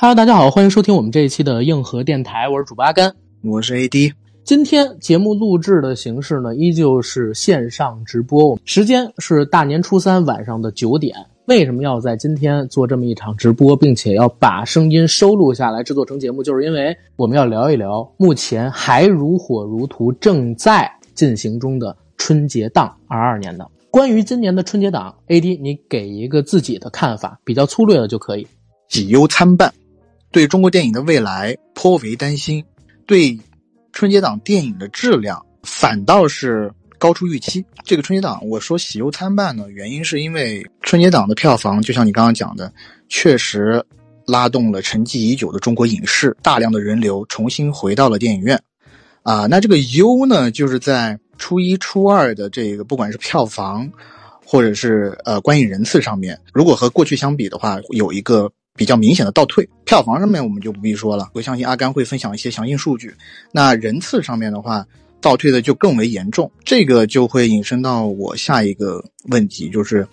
Hello，大家好，欢迎收听我们这一期的硬核电台，我是主播阿甘，我是 AD。今天节目录制的形式呢，依旧是线上直播，时间是大年初三晚上的九点。为什么要在今天做这么一场直播，并且要把声音收录下来制作成节目？就是因为我们要聊一聊目前还如火如荼、正在进行中的春节档二二年的。关于今年的春节档，AD 你给一个自己的看法，比较粗略的就可以。喜忧参半。对中国电影的未来颇为担心，对春节档电影的质量反倒是高出预期。这个春节档我说喜忧参半呢，原因是因为春节档的票房，就像你刚刚讲的，确实拉动了沉寂已久的中国影视，大量的人流重新回到了电影院。啊，那这个忧呢，就是在初一、初二的这个不管是票房，或者是呃观影人次上面，如果和过去相比的话，有一个。比较明显的倒退，票房上面我们就不必说了，我相信阿甘会分享一些详细数据。那人次上面的话，倒退的就更为严重，这个就会引申到我下一个问题，就是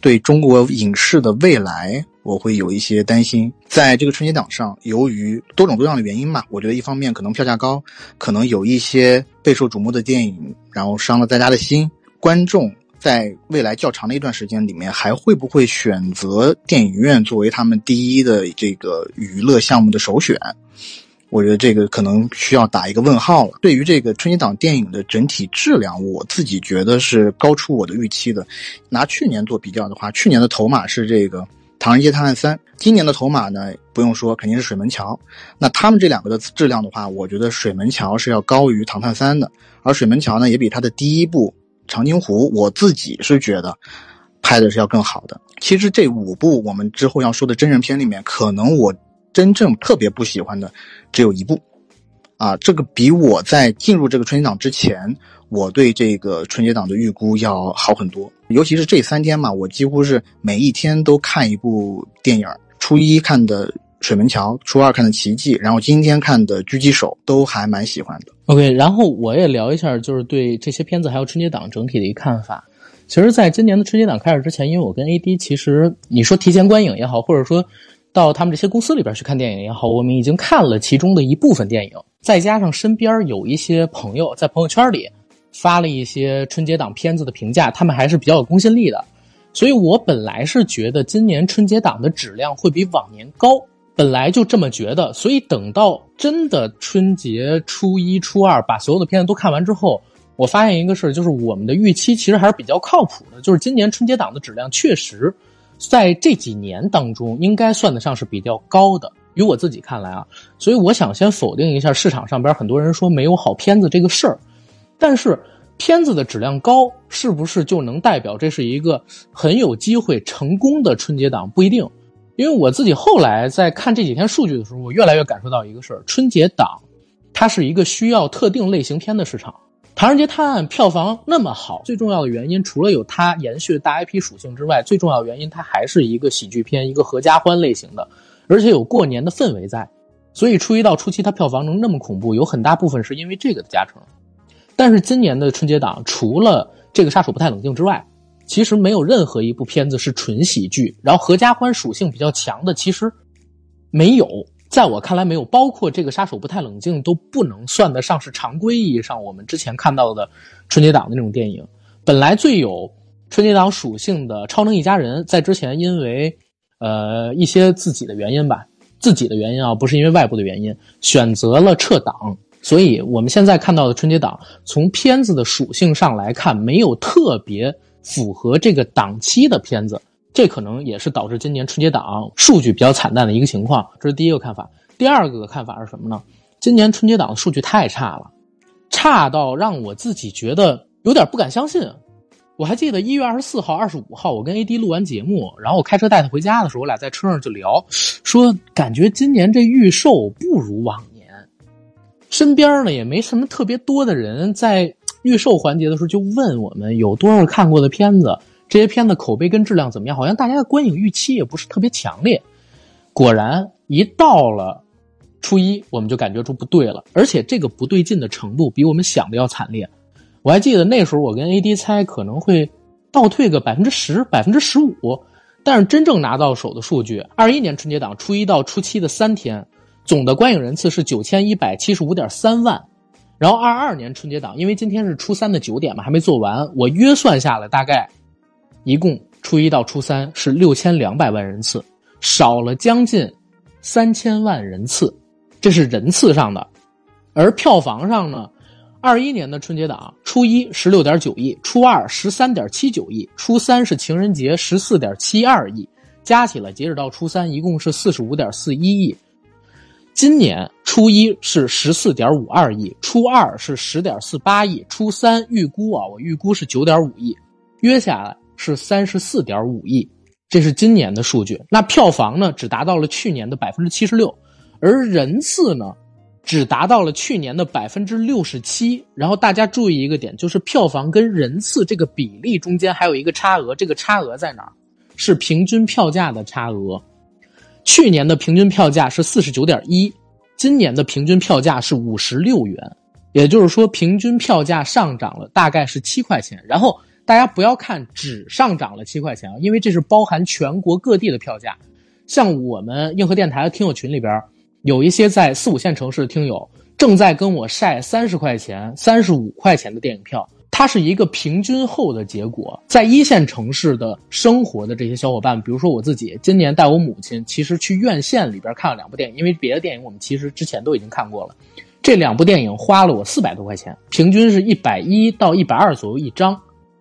对中国影视的未来，我会有一些担心。在这个春节档上，由于多种多样的原因嘛，我觉得一方面可能票价高，可能有一些备受瞩目的电影，然后伤了大家的心，观众。在未来较长的一段时间里面，还会不会选择电影院作为他们第一的这个娱乐项目的首选？我觉得这个可能需要打一个问号了。对于这个春节档电影的整体质量，我自己觉得是高出我的预期的。拿去年做比较的话，去年的头马是这个《唐人街探案三》，今年的头马呢，不用说，肯定是《水门桥》。那他们这两个的质量的话，我觉得《水门桥》是要高于《唐探三》的，而《水门桥》呢，也比它的第一部。长津湖，我自己是觉得拍的是要更好的。其实这五部我们之后要说的真人片里面，可能我真正特别不喜欢的只有一部，啊，这个比我在进入这个春节档之前，我对这个春节档的预估要好很多。尤其是这三天嘛，我几乎是每一天都看一部电影。初一看的。水门桥，初二看的奇迹，然后今天看的狙击手都还蛮喜欢的。OK，然后我也聊一下，就是对这些片子还有春节档整体的一个看法。其实，在今年的春节档开始之前，因为我跟 AD，其实你说提前观影也好，或者说到他们这些公司里边去看电影也好，我们已经看了其中的一部分电影，再加上身边有一些朋友在朋友圈里发了一些春节档片子的评价，他们还是比较有公信力的，所以我本来是觉得今年春节档的质量会比往年高。本来就这么觉得，所以等到真的春节初一、初二把所有的片子都看完之后，我发现一个事儿，就是我们的预期其实还是比较靠谱的。就是今年春节档的质量确实，在这几年当中应该算得上是比较高的。于我自己看来啊，所以我想先否定一下市场上边很多人说没有好片子这个事儿。但是片子的质量高，是不是就能代表这是一个很有机会成功的春节档？不一定。因为我自己后来在看这几天数据的时候，我越来越感受到一个事儿：春节档，它是一个需要特定类型片的市场。《唐人街探案》票房那么好，最重要的原因除了有它延续的大 IP 属性之外，最重要的原因它还是一个喜剧片，一个合家欢类型的，而且有过年的氛围在。所以初一到初七它票房能那么恐怖，有很大部分是因为这个的加成。但是今年的春节档，除了这个杀手不太冷静之外，其实没有任何一部片子是纯喜剧，然后合家欢属性比较强的，其实没有，在我看来没有，包括这个杀手不太冷静都不能算得上是常规意义上我们之前看到的春节档的那种电影。本来最有春节档属性的《超能一家人》，在之前因为呃一些自己的原因吧，自己的原因啊，不是因为外部的原因，选择了撤档，所以我们现在看到的春节档，从片子的属性上来看，没有特别。符合这个档期的片子，这可能也是导致今年春节档数据比较惨淡的一个情况。这是第一个看法。第二个看法是什么呢？今年春节档的数据太差了，差到让我自己觉得有点不敢相信。我还记得一月二十四号、二十五号，我跟 AD 录完节目，然后我开车带他回家的时候，我俩在车上就聊，说感觉今年这预售不如往年。身边呢也没什么特别多的人在。预售环节的时候就问我们有多少看过的片子，这些片子口碑跟质量怎么样？好像大家的观影预期也不是特别强烈。果然，一到了初一，我们就感觉出不对了，而且这个不对劲的程度比我们想的要惨烈。我还记得那时候我跟 AD 猜可能会倒退个百分之十、百分之十五，但是真正拿到手的数据，二一年春节档初一到初七的三天，总的观影人次是九千一百七十五点三万。然后二二年春节档，因为今天是初三的九点嘛，还没做完，我约算下来大概一共初一到初三是六千两百万人次，少了将近三千万人次，这是人次上的。而票房上呢？二一年的春节档，初一十六点九亿，初二十三点七九亿，初三是情人节十四点七二亿，加起来截止到初三一共是四十五点四一亿。今年初一是十四点五二亿，初二是十点四八亿，初三预估啊，我预估是九点五亿，约下来是三十四点五亿，这是今年的数据。那票房呢，只达到了去年的百分之七十六，而人次呢？只达到了去年的百分之六十七，然后大家注意一个点，就是票房跟人次这个比例中间还有一个差额，这个差额在哪儿？是平均票价的差额。去年的平均票价是四十九点一，今年的平均票价是五十六元，也就是说平均票价上涨了大概是七块钱。然后大家不要看只上涨了七块钱啊，因为这是包含全国各地的票价，像我们硬核电台的听友群里边。有一些在四五线城市的听友正在跟我晒三十块钱、三十五块钱的电影票，它是一个平均后的结果。在一线城市的生活的这些小伙伴，比如说我自己，今年带我母亲，其实去院线里边看了两部电影，因为别的电影我们其实之前都已经看过了。这两部电影花了我四百多块钱，平均是一百一到一百二左右一张，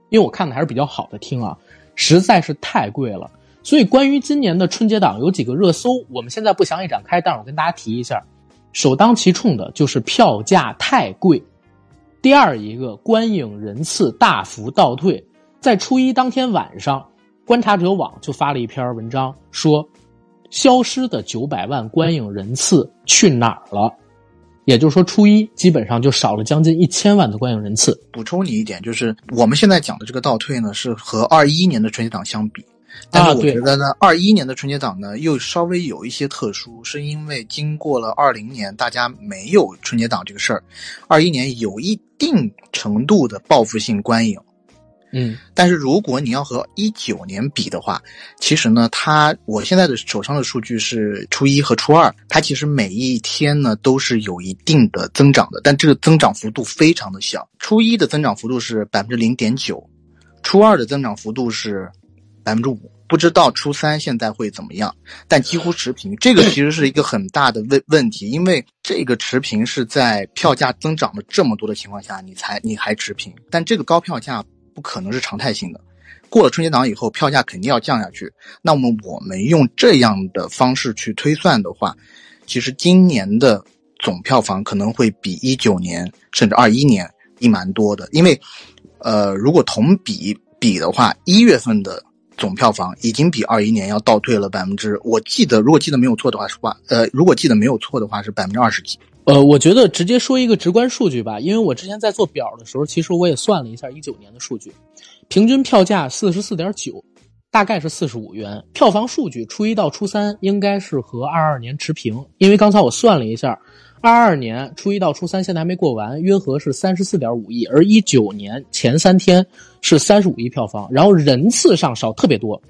因为我看的还是比较好的厅啊，实在是太贵了。所以，关于今年的春节档有几个热搜，我们现在不详细展开，但是我跟大家提一下，首当其冲的就是票价太贵。第二一个，观影人次大幅倒退。在初一当天晚上，观察者网就发了一篇文章，说消失的九百万观影人次去哪儿了？也就是说，初一基本上就少了将近一千万的观影人次。补充你一点，就是我们现在讲的这个倒退呢，是和二一年的春节档相比。但是我觉得呢，二一年的春节档呢又稍微有一些特殊，是因为经过了二零年，大家没有春节档这个事儿，二一年有一定程度的报复性观影。嗯，但是如果你要和一九年比的话，其实呢，它我现在的手上的数据是初一和初二，它其实每一天呢都是有一定的增长的，但这个增长幅度非常的小。初一的增长幅度是百分之零点九，初二的增长幅度是。百分之五，不知道初三现在会怎么样，但几乎持平。这个其实是一个很大的问问题，因为这个持平是在票价增长了这么多的情况下，你才你还持平。但这个高票价不可能是常态性的，过了春节档以后，票价肯定要降下去。那么我们用这样的方式去推算的话，其实今年的总票房可能会比一九年甚至二一年低蛮多的，因为，呃，如果同比比的话，一月份的。总票房已经比二一年要倒退了百分之，我记得如果记得没有错的话是话，呃，如果记得没有错的话是百分之二十几。呃，我觉得直接说一个直观数据吧，因为我之前在做表的时候，其实我也算了一下一九年的数据，平均票价四十四点九，大概是四十五元。票房数据初一到初三应该是和二二年持平，因为刚才我算了一下。二二年初一到初三现在还没过完，约合是三十四点五亿，而一九年前三天是三十五亿票房，然后人次上少特别多。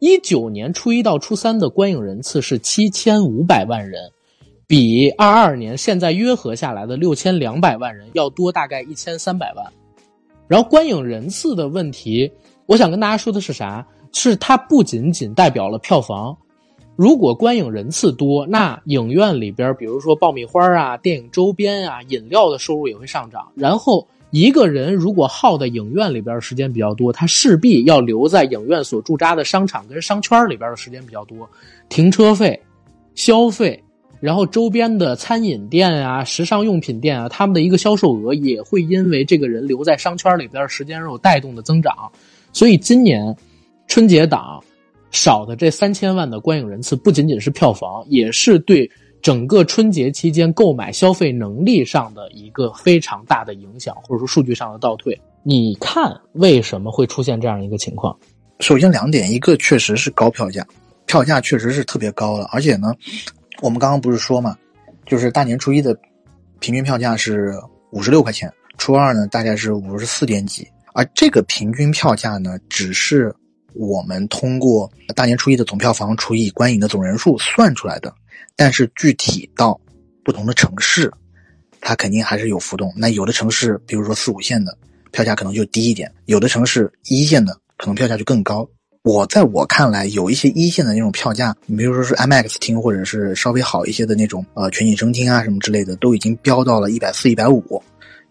一九年初一到初三的观影人次是七千五百万人，比二二年现在约合下来的六千两百万人要多大概一千三百万。然后观影人次的问题，我想跟大家说的是啥？是它不仅仅代表了票房。如果观影人次多，那影院里边，比如说爆米花啊、电影周边啊、饮料的收入也会上涨。然后一个人如果耗在影院里边时间比较多，他势必要留在影院所驻扎的商场跟商圈里边的时间比较多，停车费、消费，然后周边的餐饮店啊、时尚用品店啊，他们的一个销售额也会因为这个人留在商圈里边时间而有带动的增长。所以今年春节档。少的这三千万的观影人次，不仅仅是票房，也是对整个春节期间购买消费能力上的一个非常大的影响，或者说数据上的倒退。你看为什么会出现这样一个情况？首先两点，一个确实是高票价，票价确实是特别高了，而且呢，我们刚刚不是说嘛，就是大年初一的平均票价是五十六块钱，初二呢大概是五十四点几，而这个平均票价呢，只是。我们通过大年初一的总票房除以观影的总人数算出来的。但是具体到不同的城市，它肯定还是有浮动。那有的城市，比如说四五线的票价可能就低一点；有的城市一线的可能票价就更高。我在我看来，有一些一线的那种票价，你比如说是 MX 厅，或者是稍微好一些的那种呃全景声厅啊什么之类的，都已经飙到了一百四、一百五。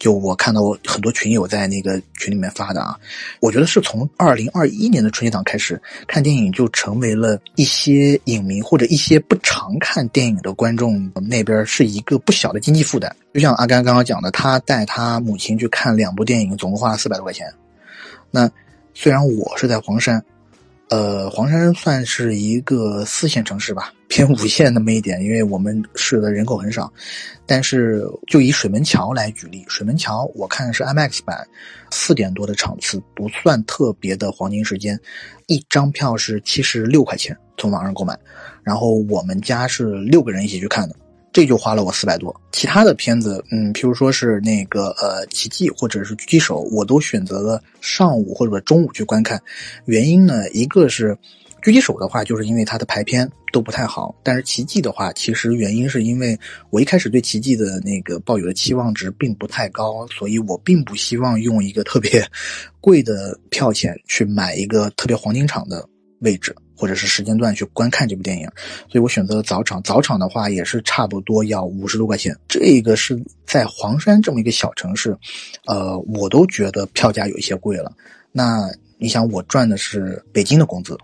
就我看到很多群友在那个群里面发的啊，我觉得是从二零二一年的春节档开始看电影，就成为了一些影迷或者一些不常看电影的观众那边是一个不小的经济负担。就像阿甘刚刚讲的，他带他母亲去看两部电影，总共花了四百多块钱。那虽然我是在黄山。呃，黄山算是一个四线城市吧，偏五线那么一点，因为我们市的人口很少。但是就以水门桥来举例，水门桥我看的是 IMAX 版，四点多的场次，不算特别的黄金时间，一张票是七十六块钱，从网上购买。然后我们家是六个人一起去看的。这就花了我四百多，其他的片子，嗯，譬如说是那个呃奇迹或者是狙击手，我都选择了上午或者中午去观看。原因呢，一个是狙击手的话，就是因为它的排片都不太好；但是奇迹的话，其实原因是因为我一开始对奇迹的那个抱有的期望值并不太高，所以我并不希望用一个特别贵的票钱去买一个特别黄金场的位置。或者是时间段去观看这部电影，所以我选择了早场。早场的话也是差不多要五十多块钱。这个是在黄山这么一个小城市，呃，我都觉得票价有一些贵了。那你想，我赚的是北京的工资，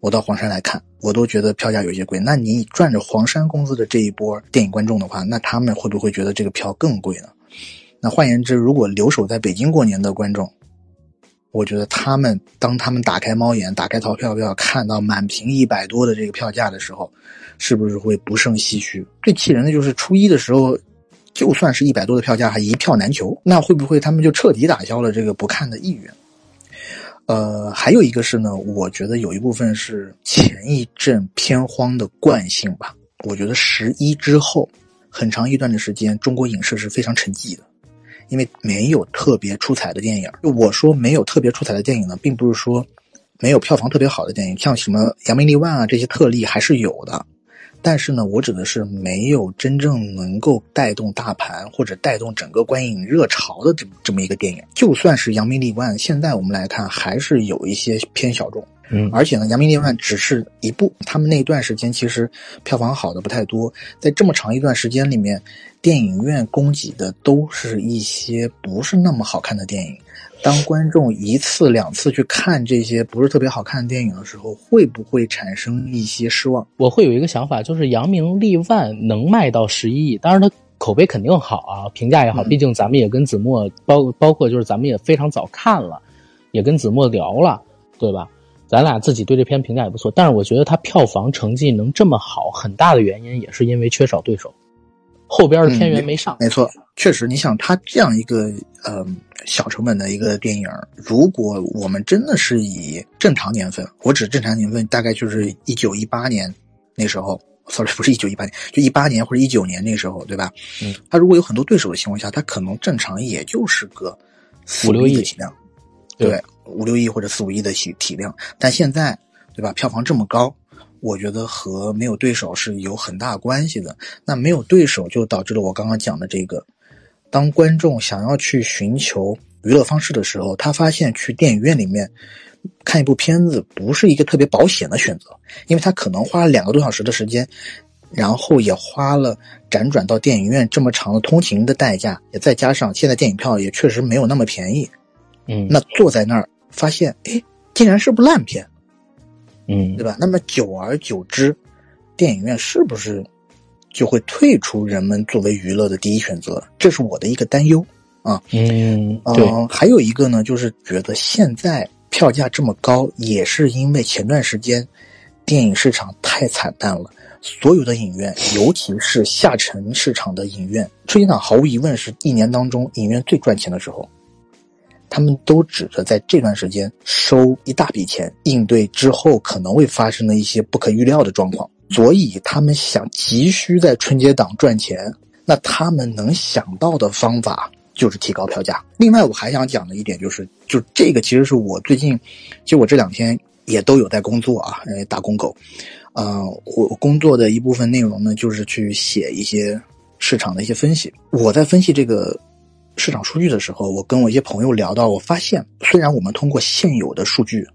我到黄山来看，我都觉得票价有些贵。那你赚着黄山工资的这一波电影观众的话，那他们会不会觉得这个票更贵呢？那换言之，如果留守在北京过年的观众，我觉得他们当他们打开猫眼、打开淘票票，看到满屏一百多的这个票价的时候，是不是会不胜唏嘘？最气人的就是初一的时候，就算是一百多的票价，还一票难求，那会不会他们就彻底打消了这个不看的意愿？呃，还有一个是呢，我觉得有一部分是前一阵偏荒的惯性吧。我觉得十一之后，很长一段的时间，中国影视是非常沉寂的。因为没有特别出彩的电影，就我说没有特别出彩的电影呢，并不是说没有票房特别好的电影，像什么《扬名立万》啊这些特例还是有的。但是呢，我指的是没有真正能够带动大盘或者带动整个观影热潮的这这么一个电影。就算是《扬名立万》，现在我们来看还是有一些偏小众。嗯，而且呢，《扬名立万》只是一部，他们那段时间其实票房好的不太多，在这么长一段时间里面。电影院供给的都是一些不是那么好看的电影。当观众一次两次去看这些不是特别好看的电影的时候，会不会产生一些失望？我会有一个想法，就是《扬名立万》能卖到十一亿，当然它口碑肯定好啊，评价也好。毕竟咱们也跟子墨包包括就是咱们也非常早看了，也跟子墨聊了，对吧？咱俩自己对这片评价也不错。但是我觉得它票房成绩能这么好，很大的原因也是因为缺少对手。后边的片源没上，没错，确实，你想他这样一个呃小成本的一个电影，如果我们真的是以正常年份，我指正常年份，大概就是一九一八年那时候，sorry，不是一九一八年，就一八年或者一九年那时候，对吧？嗯，他如果有很多对手的情况下，他可能正常也就是个五六亿的体量，对，五六亿或者四五亿的体体量，但现在，对吧？票房这么高。我觉得和没有对手是有很大关系的。那没有对手，就导致了我刚刚讲的这个：当观众想要去寻求娱乐方式的时候，他发现去电影院里面看一部片子不是一个特别保险的选择，因为他可能花了两个多小时的时间，然后也花了辗转到电影院这么长的通勤的代价，也再加上现在电影票也确实没有那么便宜。嗯，那坐在那儿发现，哎，竟然是部烂片。嗯，对吧？那么久而久之，电影院是不是就会退出人们作为娱乐的第一选择？这是我的一个担忧啊。嗯，对。还有一个呢，就是觉得现在票价这么高，也是因为前段时间电影市场太惨淡了。所有的影院，尤其是下沉市场的影院，春节档毫无疑问是一年当中影院最赚钱的时候。他们都指着在这段时间收一大笔钱，应对之后可能会发生的一些不可预料的状况，所以他们想急需在春节档赚钱。那他们能想到的方法就是提高票价。另外，我还想讲的一点就是，就这个其实是我最近，就我这两天也都有在工作啊，因为打工狗。嗯，我工作的一部分内容呢，就是去写一些市场的一些分析。我在分析这个市场数据的时候，我跟我一些朋友聊到，我发现，虽然我们通过现有的数据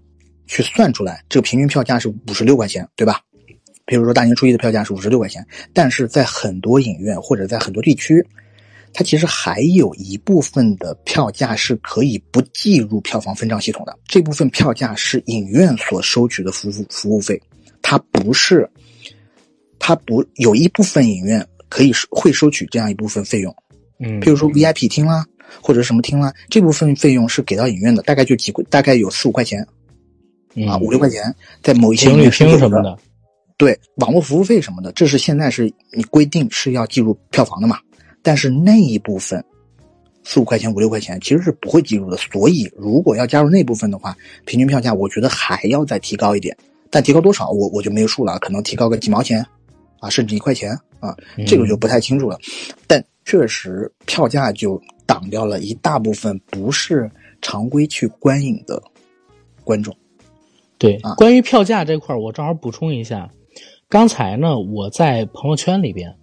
去算出来这个平均票价是五十六块钱，对吧？比如说大年初一的票价是五十六块钱，但是在很多影院或者在很多地区。它其实还有一部分的票价是可以不计入票房分账系统的，这部分票价是影院所收取的服务服务费，它不是，它不有一部分影院可以会收取这样一部分费用，嗯，比如说 VIP 厅啦，或者什么厅啦，这部分费用是给到影院的，大概就几大概有四五块钱，啊五六块钱，在某一些情侣厅什么的，对网络服务费什么的，这是现在是你规定是要计入票房的嘛。但是那一部分四五块钱、五六块钱其实是不会计入的，所以如果要加入那部分的话，平均票价我觉得还要再提高一点。但提高多少，我我就没有数了，可能提高个几毛钱啊，甚至一块钱啊，这个就不太清楚了。但确实票价就挡掉了一大部分不是常规去观影的观众。对，关于票价这块儿我正好补充一下，刚才呢我在朋友圈里边。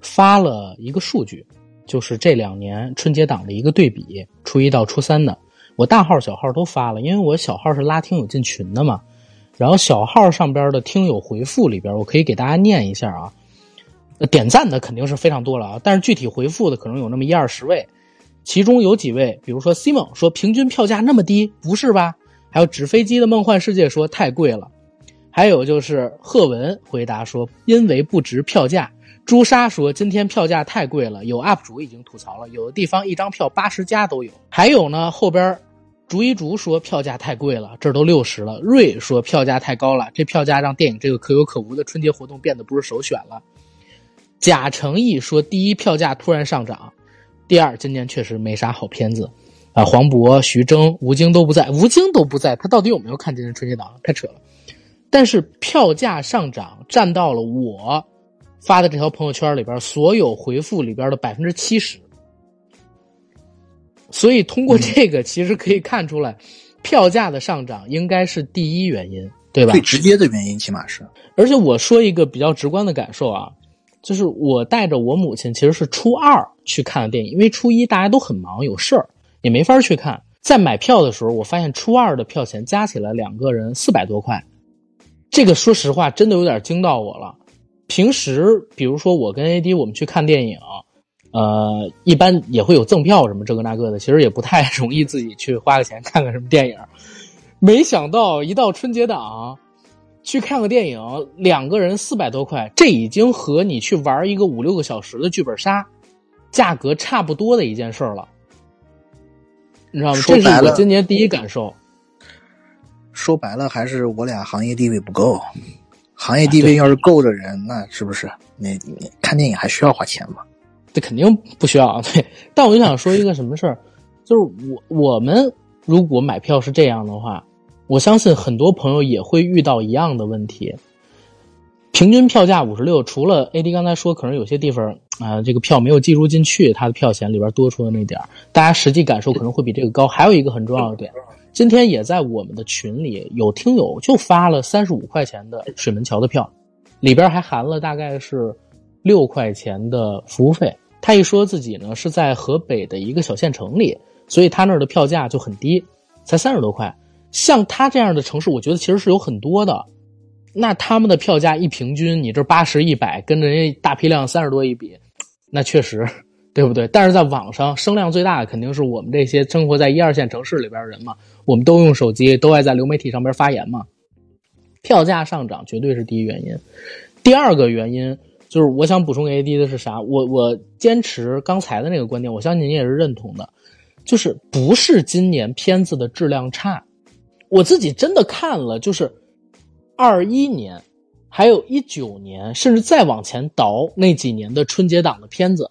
发了一个数据，就是这两年春节档的一个对比，初一到初三的，我大号小号都发了，因为我小号是拉听友进群的嘛。然后小号上边的听友回复里边，我可以给大家念一下啊。点赞的肯定是非常多了啊，但是具体回复的可能有那么一二十位，其中有几位，比如说 Simon 说平均票价那么低，不是吧？还有纸飞机的梦幻世界说太贵了，还有就是贺文回答说因为不值票价。朱砂说：“今天票价太贵了，有 UP 主已经吐槽了，有的地方一张票八十加都有。还有呢，后边竹一竹说票价太贵了，这都六十了。瑞说票价太高了，这票价让电影这个可有可无的春节活动变得不是首选了。贾成义说，第一票价突然上涨，第二今年确实没啥好片子啊。黄渤、徐峥、吴京都不在，吴京都不在，他到底有没有看今年春节档？太扯了。但是票价上涨占到了我。”发的这条朋友圈里边，所有回复里边的百分之七十，所以通过这个，其实可以看出来，票价的上涨应该是第一原因，对吧？最直接的原因，起码是。而且我说一个比较直观的感受啊，就是我带着我母亲，其实是初二去看的电影，因为初一大家都很忙，有事儿也没法去看。在买票的时候，我发现初二的票钱加起来两个人四百多块，这个说实话真的有点惊到我了。平时，比如说我跟 AD 我们去看电影，呃，一般也会有赠票什么这个那个的，其实也不太 容易自己去花个钱看个什么电影。没想到一到春节档，去看个电影，两个人四百多块，这已经和你去玩一个五六个小时的剧本杀，价格差不多的一件事儿了。你知道吗？这是我今年第一感受。说白了，还是我俩行业地位不够。行业地位要是够的人，那是不是你你看电影还需要花钱吗？这肯定不需要。对，但我就想说一个什么事儿，就是我我们如果买票是这样的话，我相信很多朋友也会遇到一样的问题。平均票价五十六，除了 AD 刚才说可能有些地方啊，这个票没有计入进去，它的票钱里边多出的那点大家实际感受可能会比这个高。还有一个很重要的点。今天也在我们的群里有听友就发了三十五块钱的水门桥的票，里边还含了大概是六块钱的服务费。他一说自己呢是在河北的一个小县城里，所以他那儿的票价就很低，才三十多块。像他这样的城市，我觉得其实是有很多的。那他们的票价一平均，你这八十一百，跟人家大批量三十多一比，那确实。对不对？但是在网上声量最大的肯定是我们这些生活在一二线城市里边的人嘛，我们都用手机，都爱在流媒体上边发言嘛。票价上涨绝对是第一原因，第二个原因就是我想补充给 AD 的是啥？我我坚持刚才的那个观点，我相信您也是认同的，就是不是今年片子的质量差，我自己真的看了，就是二一年，还有一九年，甚至再往前倒那几年的春节档的片子。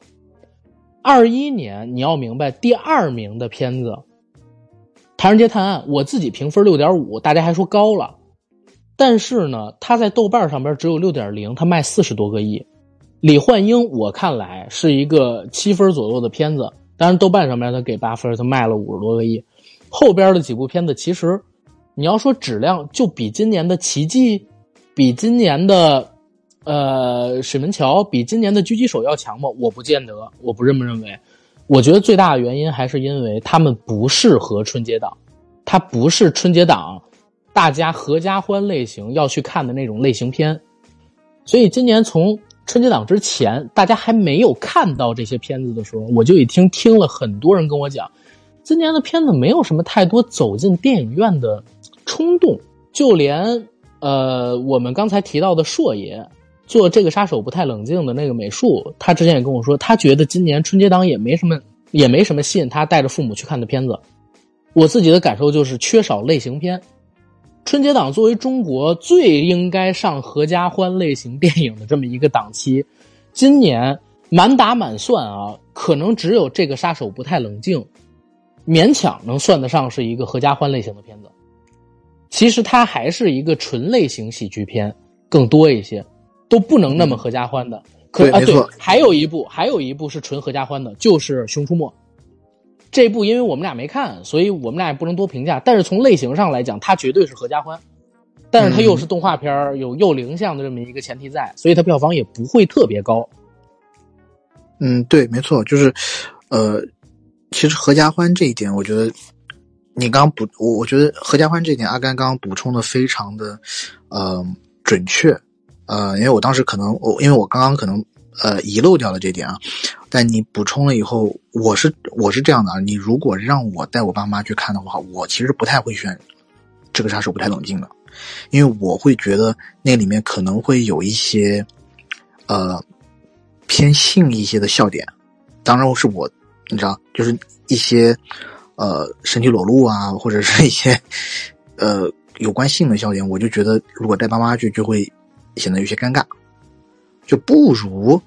二一年，你要明白，第二名的片子《唐人街探案》，我自己评分六点五，大家还说高了，但是呢，它在豆瓣上边只有六点零，它卖四十多个亿。李焕英，我看来是一个七分左右的片子，当然豆瓣上面它给八分，它卖了五十多个亿。后边的几部片子其实你要说质量，就比今年的《奇迹》，比今年的呃《水门桥》，比今年的《狙击手》要强吗？我不见得，我不这么认为。我觉得最大的原因还是因为他们不适合春节档，它不是春节档大家合家欢类型要去看的那种类型片。所以今年从春节档之前，大家还没有看到这些片子的时候，我就已经听了很多人跟我讲，今年的片子没有什么太多走进电影院的冲动。就连呃，我们刚才提到的硕爷做这个杀手不太冷静的那个美术，他之前也跟我说，他觉得今年春节档也没什么，也没什么吸引他带着父母去看的片子。我自己的感受就是缺少类型片。春节档作为中国最应该上合家欢类型电影的这么一个档期，今年满打满算啊，可能只有这个杀手不太冷静，勉强能算得上是一个合家欢类型的片子。其实它还是一个纯类型喜剧片，更多一些，都不能那么合家欢的。可啊，对，还有一部，还有一部是纯合家欢的，就是《熊出没》。这部因为我们俩没看，所以我们俩也不能多评价。但是从类型上来讲，它绝对是合家欢，但是它又是动画片有幼龄向的这么一个前提在，所以它票房也不会特别高。嗯，对，没错，就是，呃，其实合家欢这一点，我觉得你刚补，我我觉得合家欢这点，阿甘刚刚补充的非常的，呃，准确，呃，因为我当时可能我因为我刚刚可能。呃，遗漏掉了这点啊，但你补充了以后，我是我是这样的啊，你如果让我带我爸妈去看的话，我其实不太会选这个杀手不太冷静的，因为我会觉得那里面可能会有一些呃偏性一些的笑点，当然是我你知道，就是一些呃身体裸露啊，或者是一些呃有关性的笑点，我就觉得如果带爸妈去就会显得有些尴尬。就不如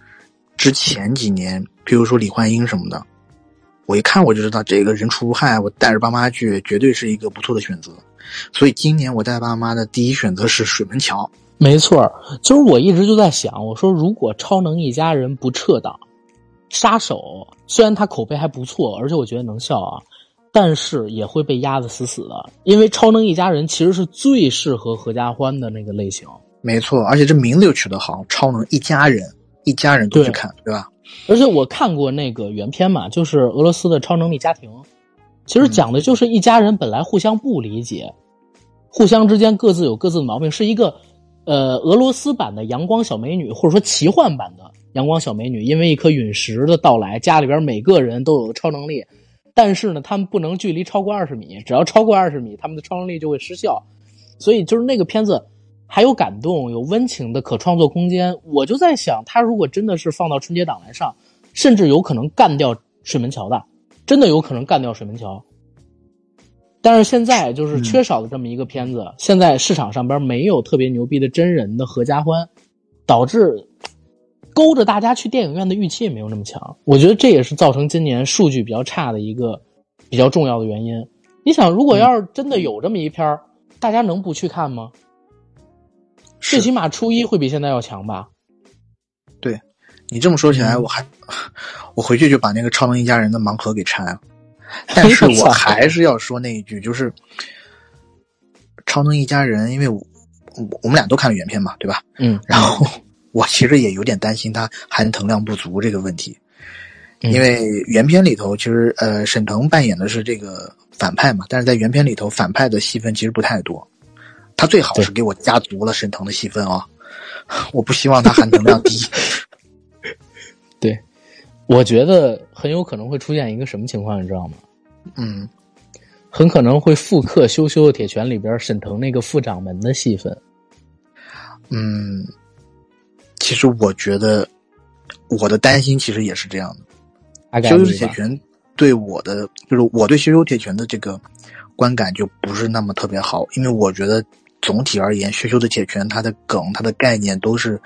之前几年，比如说李焕英什么的，我一看我就知道这个人畜无害，我带着爸妈去绝对是一个不错的选择。所以今年我带爸妈的第一选择是水门桥。没错，就是我一直就在想，我说如果超能一家人不撤档，杀手虽然他口碑还不错，而且我觉得能笑啊，但是也会被压得死死的，因为超能一家人其实是最适合合家欢的那个类型。没错，而且这名字又取得好，超能一家人，一家人都去看，对吧？而且我看过那个原片嘛，就是俄罗斯的超能力家庭，其实讲的就是一家人本来互相不理解，互相之间各自有各自的毛病，是一个呃俄罗斯版的阳光小美女，或者说奇幻版的阳光小美女，因为一颗陨石的到来，家里边每个人都有超能力，但是呢，他们不能距离超过二十米，只要超过二十米，他们的超能力就会失效，所以就是那个片子。还有感动，有温情的可创作空间。我就在想，他如果真的是放到春节档来上，甚至有可能干掉水门桥的，真的有可能干掉水门桥。但是现在就是缺少了这么一个片子，现在市场上边没有特别牛逼的真人的合家欢，导致勾着大家去电影院的预期也没有那么强。我觉得这也是造成今年数据比较差的一个比较重要的原因。你想，如果要是真的有这么一篇大家能不去看吗？最起码初一会比现在要强吧？对，你这么说起来，我还 我回去就把那个超能一家人的盲盒给拆了。但是我还是要说那一句，就是超能一家人，因为我我们俩都看了原片嘛，对吧？嗯。然后我其实也有点担心他含糖量不足这个问题，因为原片里头其实呃沈腾扮演的是这个反派嘛，但是在原片里头反派的戏份其实不太多。他最好是给我加足了沈腾的戏份啊！我不希望他含糖量低。对，我觉得很有可能会出现一个什么情况，你知道吗？嗯，很可能会复刻《羞羞的铁拳》里边沈腾那个副掌门的戏份。嗯，其实我觉得我的担心其实也是这样的。羞羞铁拳对我的，就是我对羞羞铁拳的这个观感就不是那么特别好，因为我觉得。总体而言，《羞羞的铁拳》它的梗、它的概念都是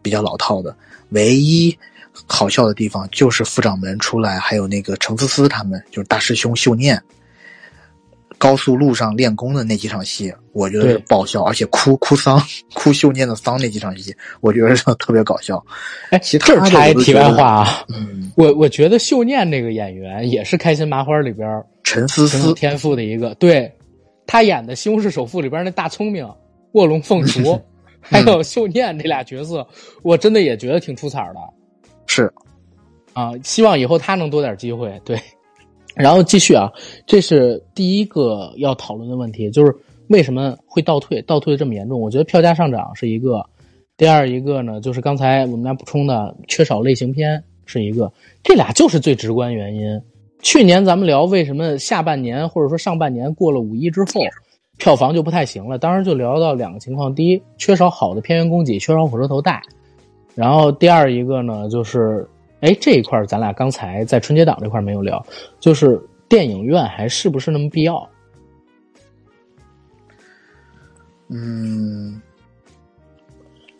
比较老套的。唯一好笑的地方就是副掌门出来，还有那个程思思他们，就是大师兄秀念，高速路上练功的那几场戏，我觉得是爆笑，而且哭哭丧、哭秀念的丧那几场戏，我觉得是特别搞笑。哎，其这儿插一题外话啊，我我觉得秀念这个演员也是《开心麻花》里边陈思思天赋的一个对。他演的《西红柿首富》里边那大聪明卧龙凤雏，还有秀念这俩角色，我真的也觉得挺出彩的。是啊，希望以后他能多点机会。对，然后继续啊，这是第一个要讨论的问题，就是为什么会倒退，倒退的这么严重？我觉得票价上涨是一个，第二一个呢，就是刚才我们俩补充的缺少类型片是一个，这俩就是最直观原因。去年咱们聊为什么下半年或者说上半年过了五一之后，票房就不太行了，当时就聊到两个情况：第一，缺少好的片源供给，缺少火车头带；然后第二一个呢，就是哎这一块咱俩刚才在春节档这块没有聊，就是电影院还是不是那么必要？嗯，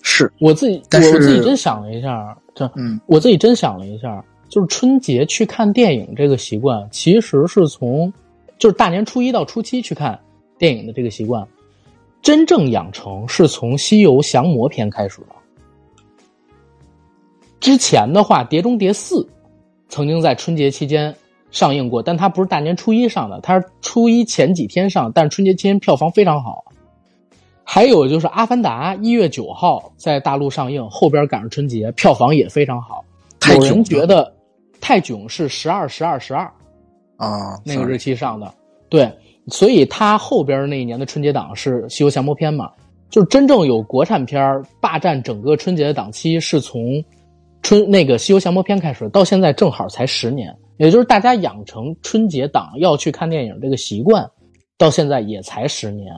是我自己，但是我自己真想了一下，这嗯我自己真想了一下，就是春节去看电影这个习惯，其实是从就是大年初一到初七去看电影的这个习惯，真正养成是从《西游降魔篇》开始的。之前的话，《碟中谍四》曾经在春节期间上映过，但它不是大年初一上的，它是初一前几天上，但是春节期间票房非常好。还有就是《阿凡达》一月九号在大陆上映，后边赶上春节，票房也非常好。有人觉得泰囧是十二、十二、十二啊，那个日期上的，对，所以它后边那一年的春节档是《西游降魔篇》嘛，就是真正有国产片霸占整个春节的档期，是从春那个《西游降魔篇》开始，到现在正好才十年，也就是大家养成春节档要去看电影这个习惯，到现在也才十年。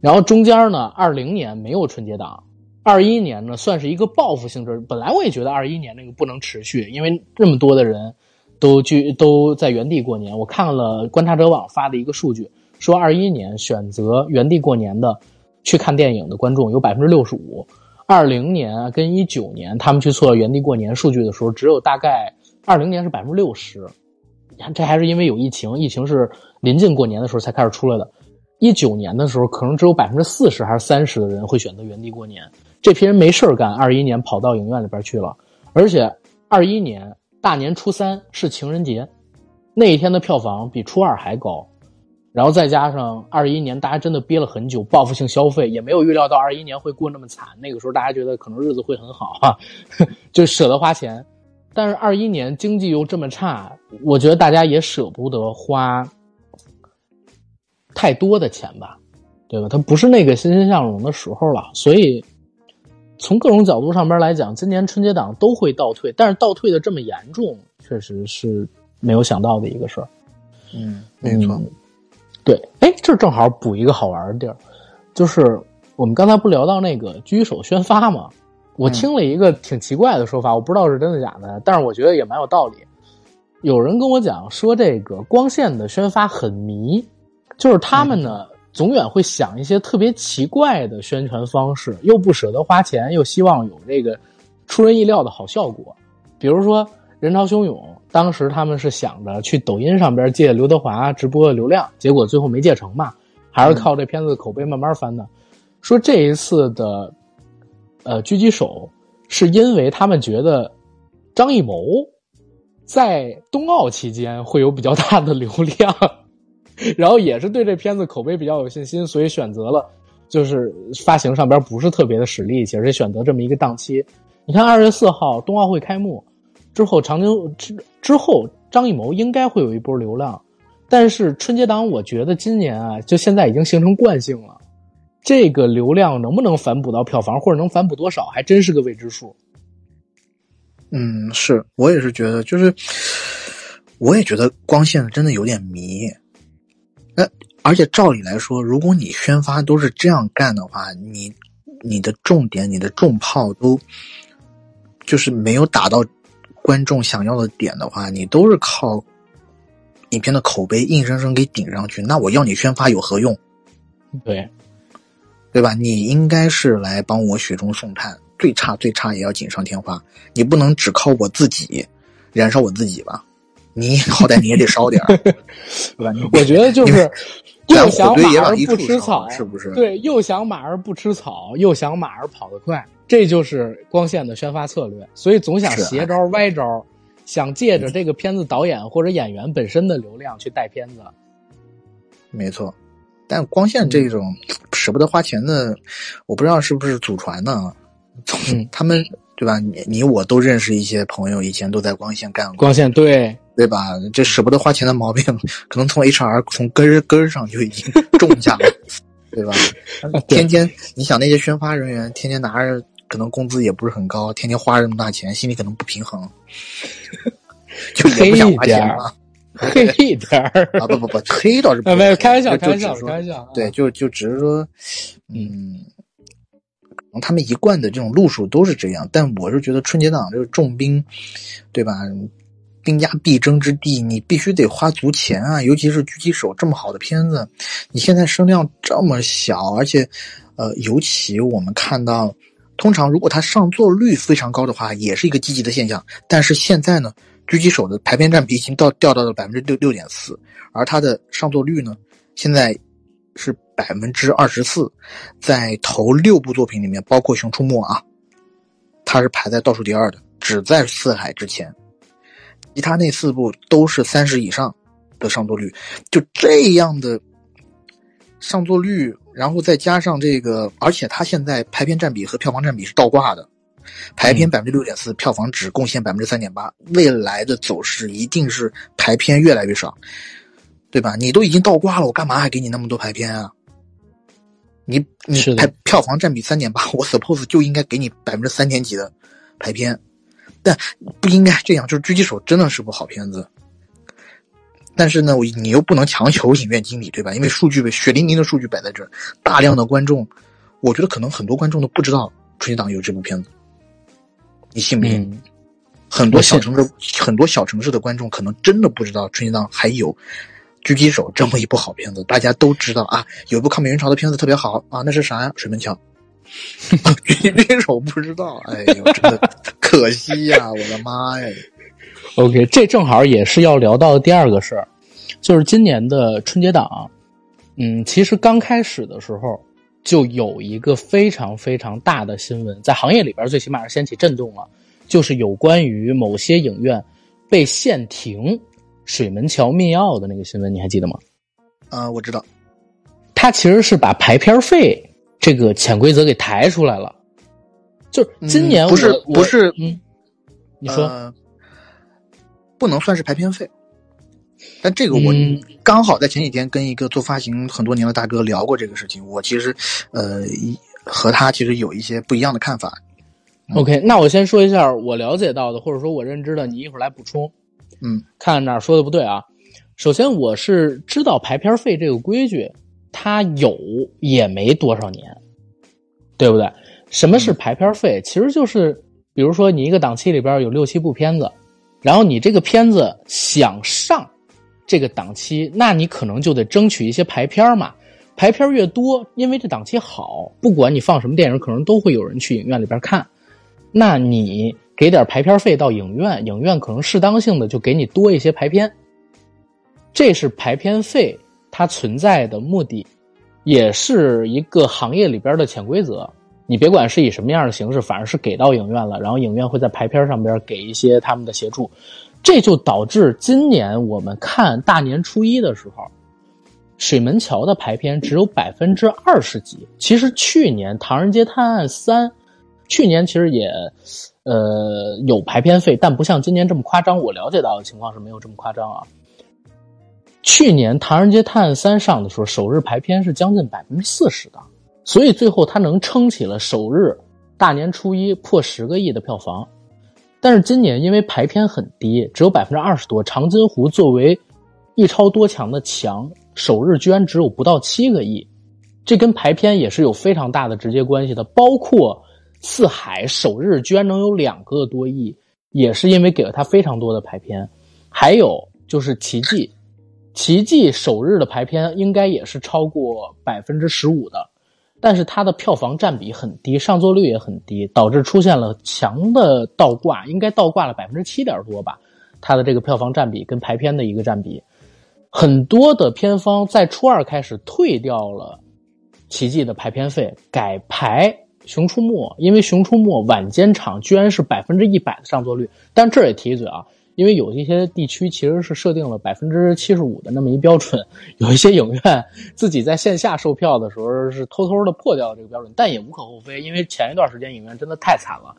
然后中间呢，二零年没有春节档，二一年呢算是一个报复性质。本来我也觉得二一年那个不能持续，因为这么多的人都聚都在原地过年。我看了观察者网发的一个数据，说二一年选择原地过年的去看电影的观众有百分之六十五，二零年跟一九年他们去测原地过年数据的时候，只有大概二零年是百分之六十。这还是因为有疫情，疫情是临近过年的时候才开始出来的。一九年的时候，可能只有百分之四十还是三十的人会选择原地过年。这批人没事干，二一年跑到影院里边去了，而且二一年大年初三是情人节，那一天的票房比初二还高。然后再加上二一年大家真的憋了很久，报复性消费，也没有预料到二一年会过那么惨。那个时候大家觉得可能日子会很好啊、就舍得花钱。但是二一年经济又这么差，我觉得大家也舍不得花太多的钱吧，对吧？它不是那个欣欣向荣的时候了，所以从各种角度上边来讲，今年春节档都会倒退，但是倒退的这么严重，确实是没有想到的一个事儿。嗯，没错，嗯对，哎，这正好补一个好玩的地儿，就是我们刚才不聊到那个狙击手宣发吗？我听了一个挺奇怪的说法，我不知道是真的假的，但是我觉得也蛮有道理。有人跟我讲说，这个光线的宣发很迷，就是他们呢、总远会想一些特别奇怪的宣传方式，又不舍得花钱，又希望有这个出人意料的好效果。比如说人潮汹涌，当时他们是想着去抖音上边借刘德华直播的流量，结果最后没借成嘛，还是靠这片子的口碑慢慢翻的。说这一次的呃狙击手，是因为他们觉得张艺谋在冬奥期间会有比较大的流量，然后也是对这片子口碑比较有信心，所以选择了就是发行上边不是特别的使力气，而且选择这么一个档期。你看二月四号冬奥会开幕之后，长津之之后，张艺谋应该会有一波流量，但是春节档我觉得今年啊，就现在已经形成惯性了。这个流量能不能反哺到票房，或者能反哺多少，还真是个未知数。嗯，是我也是觉得，就是我也觉得光线真的有点迷。那而且照理来说，如果你宣发都是这样干的话，你你的重点、你的重炮都就是没有打到观众想要的点的话，你都是靠影片的口碑硬生生给顶上去，那我要你宣发有何用？对，对吧？你应该是来帮我雪中送炭，最差最差也要锦上添花。你不能只靠我自己燃烧我自己吧？你好歹你也得烧点儿，对吧？我觉得就是又咱想马儿不吃草，是不是？对，又想马儿不吃草，又想马儿跑得快，这就是光线的宣发策略。所以总想是啊邪招歪招，想借着这个片子导演或者演员本身的流量去带片子。没错。但光线这种舍不得花钱的，我不知道是不是祖传呢？嗯他们对吧？你你我都认识一些朋友，以前都在光线干过，光线对，对吧？这舍不得花钱的毛病，可能从 HR 从根儿根儿上就已经种下了，对吧？天天你想那些宣发人员，天天拿着，可能工资也不是很高，天天花这么大钱，心里可能不平衡，就也不想花钱了 黑一点儿啊！不不不，黑倒是不啊，没有开玩笑，开玩笑，说开玩笑啊。对，就就只是说，嗯，可能他们一贯的这种路数都是这样，但我是觉得春节档这个重兵，对吧？兵家必争之地，你必须得花足钱啊！尤其是狙击手这么好的片子，你现在声量这么小，而且，呃，尤其我们看到，通常如果它上座率非常高的话，也是一个积极的现象。但是现在呢，狙击手的排片占比已经到掉到了百分之六六点四，而它的上座率呢，现在是百分之二十四，在头六部作品里面，包括《熊出没》啊，它是排在倒数第二的，只在《四海》之前。其他那四部都是三十以上的上座率，就这样的上座率，然后再加上这个，而且它现在排片占比和票房占比是倒挂的，排片百分之六点四，票房只贡献百分之三点八，未来的走势一定是排片越来越少，对吧？你都已经倒挂了，我干嘛还给你那么多排片啊？你你是的排票房占比三点八，我 suppose 就应该给你百分之三点几的排片，但不应该这样。就是《狙击手》真的是部好片子，但是呢，我你又不能强求影院经理，对吧？因为数据血淋淋的数据摆在这儿，大量的观众，我觉得可能很多观众都不知道春节档有这部片子，你信不信？嗯，很多小城市很多小城市的观众可能真的不知道春节档还有《狙击手》这么一部好片子。大家都知道啊，有一部抗美援朝的片子特别好啊，那是啥呀？水门桥。狙击手不知道，哎呦，真的可惜呀！我的妈呀！OK，这正好也是要聊到的第二个事儿，就是今年的春节档，嗯，其实刚开始的时候就有一个非常非常大的新闻，在行业里边最起码是掀起震动了，就是有关于某些影院被限停水门桥密钥的那个新闻，你还记得吗？啊、我知道，他其实是把排片费这个潜规则给抬出来了，就是今年、嗯不是不是嗯，你说、呃不能算是排片费，但这个我嗯刚好在前几天跟一个做发行很多年的大哥聊过这个事情，我其实呃一和他其实有一些不一样的看法。OK，那我先说一下我了解到的，或者说我认知的，你一会儿来补充。嗯，看哪儿说的不对啊？首先，我是知道排片费这个规矩，它有也没多少年，对不对？什么是排片费？其实就是，比如说你一个档期里边有六七部片子，然后你这个片子想上这个档期，那你可能就得争取一些排片嘛。排片越多，因为这档期好，不管你放什么电影，可能都会有人去影院里边看。那你给点排片费到影院，影院可能适当性的就给你多一些排片，这是排片费它存在的目的，也是一个行业里边的潜规则。你别管是以什么样的形式，反而是给到影院了，然后影院会在排片上边给一些他们的协助，这就导致今年我们看大年初一的时候，水门桥的排片只有百分之二十几。其实去年《唐人街探案三》，去年其实也呃有排片费，但不像今年这么夸张。我了解到的情况是没有这么夸张啊。去年《唐人街探案三》上的时候，首日排片是将近百分之四十的，所以最后它能撑起了首日大年初一破十个亿的票房。但是今年因为排片很低，只有百分之二十多，长津湖作为一超多强的强，首日居然只有不到七个亿，这跟排片也是有非常大的直接关系的。包括四海首日居然能有两个多亿，也是因为给了他非常多的排片。还有就是奇迹，奇迹首日的排片应该也是超过百分之十五的，但是它的票房占比很低，上座率也很低，导致出现了强的倒挂，应该倒挂了百分之七点多吧。它的这个票房占比跟排片的一个占比，很多的片方在初二开始退掉了奇迹的排片费，改排《熊出没》，因为《熊出没》晚间场居然是百分之一百的上座率。但这也提一嘴啊，因为有一些地区其实是设定了百分之七十五的那么一标准，有一些影院自己在线下售票的时候是偷偷的破掉这个标准，但也无可厚非，因为前一段时间影院真的太惨了。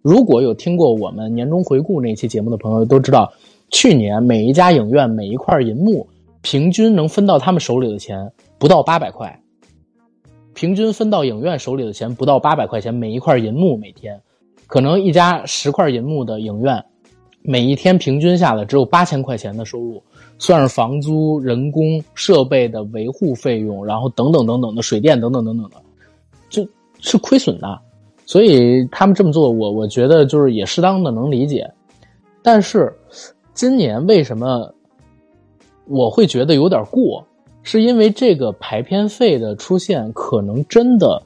如果有听过我们年终回顾那期节目的朋友都知道，去年每一家影院每一块银幕平均能分到他们手里的钱不到八百块，平均分到影院手里的钱不到八百块钱每一块银幕每天，可能一家十块银幕的影院。每一天平均下来只有八千块钱的收入，算是房租、人工、设备的维护费用，然后等等等等的水电等等等等的，就是亏损的。所以他们这么做，我我觉得就是也适当的能理解。但是今年为什么我会觉得有点过？是因为这个排片费的出现，可能真的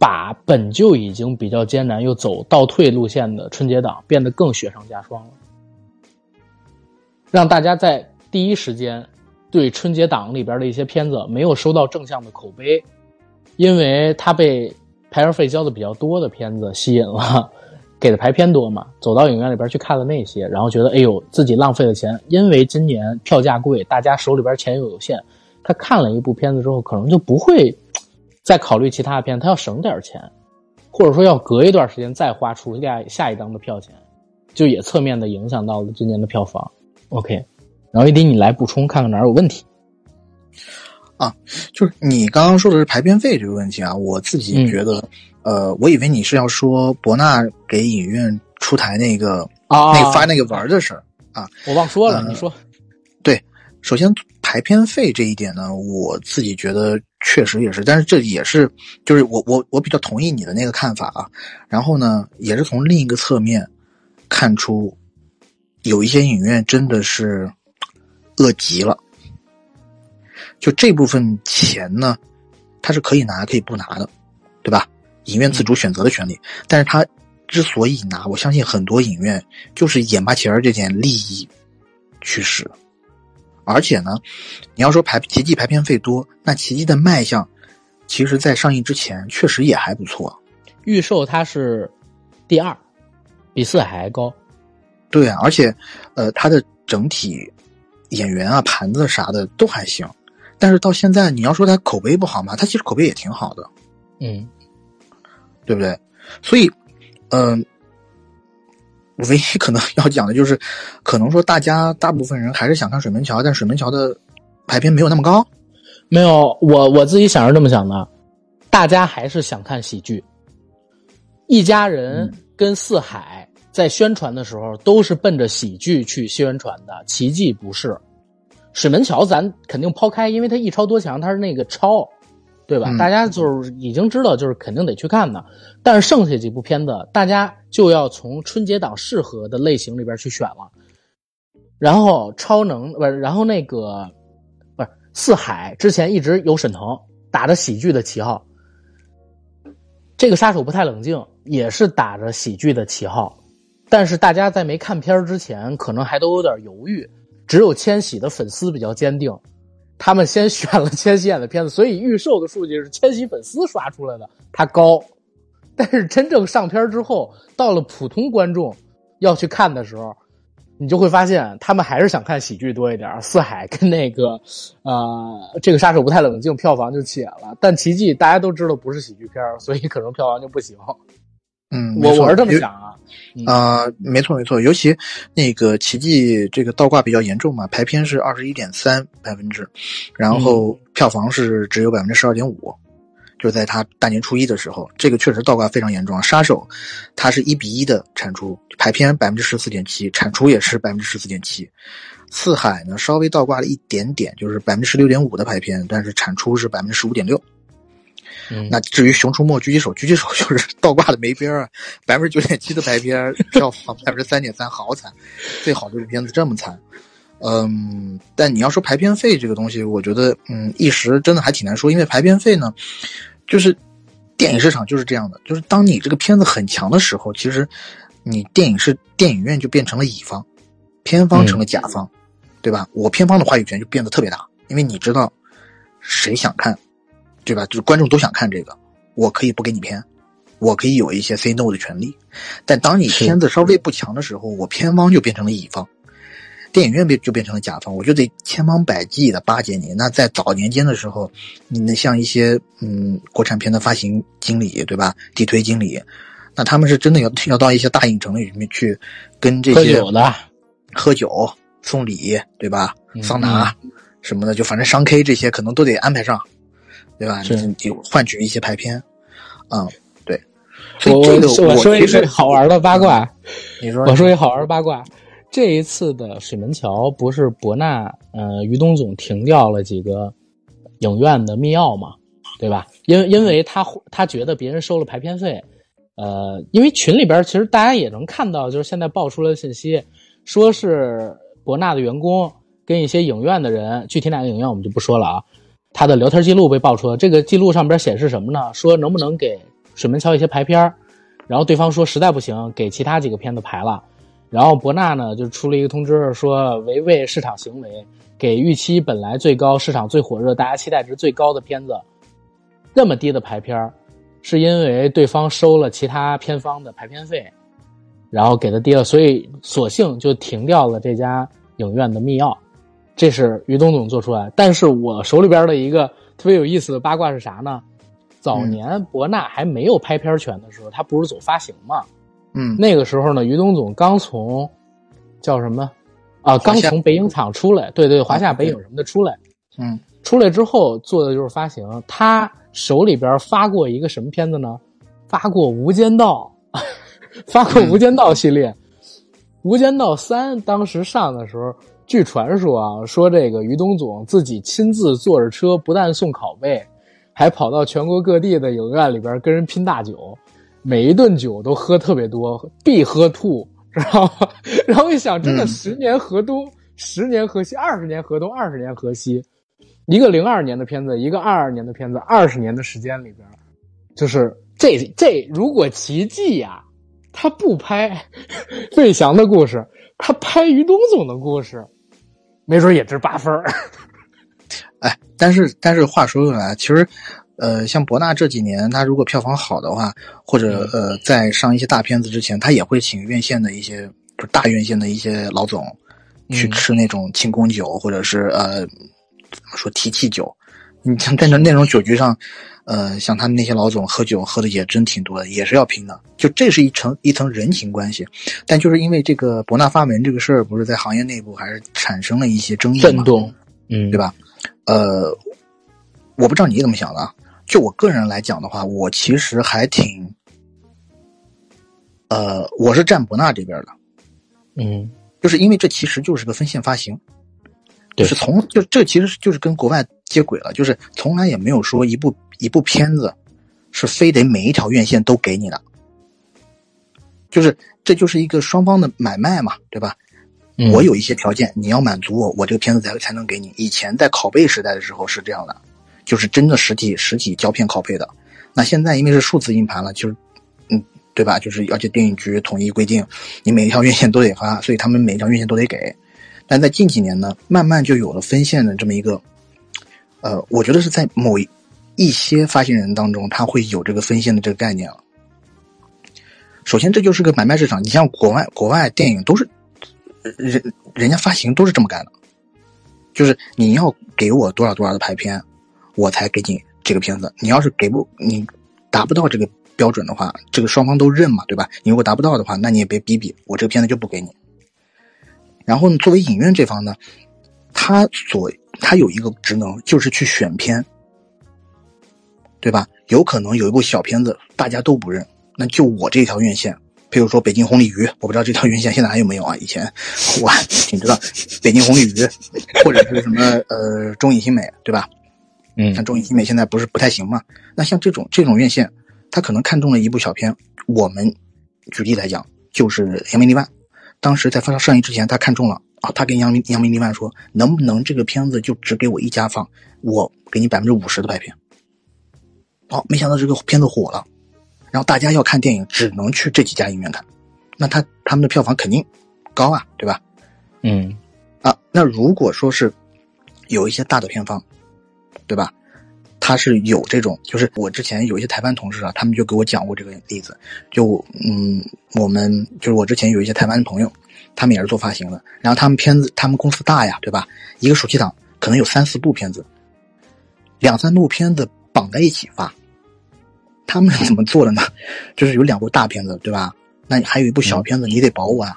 把本就已经比较艰难又走倒退路线的春节档变得更雪上加霜了。让大家在第一时间对春节档里边的一些片子没有收到正向的口碑，因为他被排片费交的比较多的片子吸引了，给的排片多嘛，走到影院里边去看了那些，然后觉得哎呦自己浪费了钱，因为今年票价贵，大家手里边钱又有限，他看了一部片子之后，可能就不会再考虑其他的片，他要省点钱，或者说要隔一段时间再花出下下一档的票钱，就也侧面的影响到了今年的票房。OK，然后一迪你来补充看看哪儿有问题啊？就是你刚刚说的是排片费这个问题啊，我自己觉得，呃，我以为你是要说博纳给影院出台那个啊，那个发那个文的事儿啊，我忘说了，你说。对，首先排片费这一点呢，我自己觉得确实也是，但是这也是就是我我我比较同意你的那个看法啊。然后呢，也是从另一个侧面看出。有一些影院真的是饿极了，就这部分钱呢，他是可以拿可以不拿的，对吧？影院自主选择的权利。但是他之所以拿，我相信很多影院就是眼巴前儿这件利益驱使。而且呢，你要说排奇迹排片费多，那奇迹的卖相，其实在上映之前确实也还不错。预售它是第二，比四还高。对啊，而且，呃，他的整体演员啊、盘子啥的都还行，但是到现在你要说他口碑不好嘛，他其实口碑也挺好的，嗯，对不对？所以，嗯，唯一可能要讲的就是，可能说大家大部分人还是想看水门桥，但水门桥的排片没有那么高。没有，我我自己想是这么想的，大家还是想看喜剧，一家人跟四海。在宣传的时候都是奔着喜剧去宣传的，奇迹不是。水门桥咱肯定抛开，因为它一超多强，它是那个超，对吧？大家就是已经知道，就是肯定得去看的。但是剩下几部片子，大家就要从春节档适合的类型里边去选了。然后超能不是，然后那个不是四海之前一直有沈腾打着喜剧的旗号，这个杀手不太冷静也是打着喜剧的旗号。但是大家在没看片之前，可能还都有点犹豫。只有千玺的粉丝比较坚定，他们先选了千玺演的片子，所以预售的数据是千玺粉丝刷出来的，它高。但是真正上片之后，到了普通观众要去看的时候，你就会发现他们还是想看喜剧多一点。四海跟那个，呃，这个杀手不太冷静，票房就起来了。但奇迹大家都知道不是喜剧片，所以可能票房就不行。嗯，我我是这么想啊，啊，没错没错，尤其那个奇迹这个倒挂比较严重嘛，排片是二十一点三百分之，然后票房是只有百分之十二点五，就在它大年初一的时候，这个确实倒挂非常严重。杀手它是一比一的产出，排片百分之十四点七，产出也是百分之十四点七。四海呢稍微倒挂了一点点，就是百分之十六点五的排片，但是产出是百分之十五点六。那至于《熊出没》《狙击手》，《狙击手》就是倒挂的没边儿啊，百分之九点七的排片，票房百分之三点三，好惨！最好这个片子这么惨，嗯，但你要说排片费这个东西，我觉得，嗯，一时真的还挺难说，因为排片费呢，就是电影市场就是这样的，就是当你这个片子很强的时候，其实你电影是电影院就变成了乙方，片方成了甲方，对吧？我片方的话语权就变得特别大，因为你知道谁想看。对吧？就是观众都想看这个，我可以不给你片，我可以有一些 say no 的权利。但当你片子稍微不强的时候，我片方就变成了乙方，电影院变就变成了甲方，我就得千方百计的巴结你。那在早年间的时候，你像一些嗯国产片的发行经理，对吧？地推经理，那他们是真的要要到一些大影城里面去跟这些喝酒的、喝酒送礼，对吧？桑拿什么的，就反正商 K 这些可能都得安排上，对吧？是就换取一些排片，嗯，对。我我我说一个好玩的八卦，你说我说一好玩八卦。这一次的水门桥不是博纳呃于东总停掉了几个影院的密钥嘛，对吧？因为因为他他觉得别人收了排片费，呃，因为群里边其实大家也能看到，就是现在爆出来的信息，说是博纳的员工跟一些影院的人，具体哪个影院我们就不说了啊。他的聊天记录被爆出了，这个记录上边显示什么呢？说能不能给水门桥一些排片然后对方说实在不行，给其他几个片子排了。然后博纳呢就出了一个通知，说违背市场行为，给预期本来最高、市场最火热、大家期待值最高的片子，那么低的排片是因为对方收了其他片方的排片费，然后给的低了，所以索性就停掉了这家影院的密钥。这是于东总做出来，但是我手里边的一个特别有意思的八卦是啥呢？早年博纳还没有拍片权的时候，他不是走发行嘛？嗯，那个时候呢，于东总刚从叫什么啊？刚从北影厂出来，对对，华夏北影什么的出来。嗯，出来之后做的就是发行。他手里边发过一个什么片子呢？发过《无间道》，发过《无间道》系列，《无间道三》当时上的时候，据传说啊，说这个于东总自己亲自坐着车，不但送拷贝，还跑到全国各地的影院里边跟人拼大酒。每一顿酒都喝特别多，必喝吐，知道吗？然后一想，真的十年河东，十年河西，二十年河东，二十年河西，一个零二年的片子，一个二二年的片子，二十年的时间里边，就是这这，如果奇迹呀，他不拍 费翔的故事，他拍于东总的故事，没准也值八分 哎，但是但是话说回来，其实。呃，像博纳这几年，他如果票房好的话，或者呃，在上一些大片子之前，他也会请院线的一些，就大院线的一些老总，去吃那种庆功酒，或者是呃，怎么说提气酒。你像在那那种酒局上，呃，像他们那些老总喝酒喝的也真挺多的，也是要拼的。就这是一层一层人情关系，但就是因为这个博纳发文这个事儿，不是在行业内部还是产生了一些争议震动，嗯，对吧？呃，我不知道你怎么想的。就我个人来讲的话，我其实还挺，呃，我是站博纳这边的，嗯，就是因为这其实就是个分线发行，就是从就这其实就是跟国外接轨了，就是从来也没有说一部一部片子是非得每一条院线都给你的，就是这就是一个双方的买卖嘛，对吧？我有一些条件，你要满足我，我这个片子才才能给你。以前在拷贝时代的时候是这样的。就是真的实体实体胶片拷贝的，那现在因为是数字硬盘了，就是，嗯，对吧？就是而且电影局统一规定，你每一条院线都得发，所以他们每一条院线都得给。但在近几年呢，慢慢就有了分线的这么一个，呃，我觉得是在某一些发行人当中，他会有这个分线的这个概念了。首先，这就是个买卖市场。你像国外，国外电影都是人人家发行都是这么干的，就是你要给我多少多少的排片。我才给你这个片子，你要是给不你达不到这个标准的话，这个双方都认嘛，对吧？你如果达不到的话，那你也别逼逼，我这个片子就不给你。然后呢，作为影院这方呢，他所他有一个职能就是去选片，对吧？有可能有一部小片子大家都不认，那就我这条院线，比如说《北京红鲤鱼》，我不知道这条院线现在还有没有啊？以前我挺知道《北京红鲤鱼》，或者是什么呃中影新美，对吧？嗯，像中影新美现在不是不太行嘛？那像这种这种院线，他可能看中了一部小片。我们举例来讲，就是《扬名立万》，当时在放上映之前，他看中了啊，他跟杨明杨明立万说，能不能这个片子就只给我一家放，我给你百分之五十的排片。好，没想到这个片子火了，然后大家要看电影，只能去这几家影院看，那他他们的票房肯定高啊，对吧？嗯，啊，那如果说是有一些大的片方。对吧？他是有这种，就是我之前有一些台湾同事啊，他们就给我讲过这个例子。就嗯，我们就是我之前有一些台湾的朋友，他们也是做发行的，然后他们片子，他们公司大呀，对吧？一个暑期档可能有三四部片子，两三部片子绑在一起发。他们是怎么做的呢？就是有两部大片子，对吧？那你还有一部小片子，你得保我啊，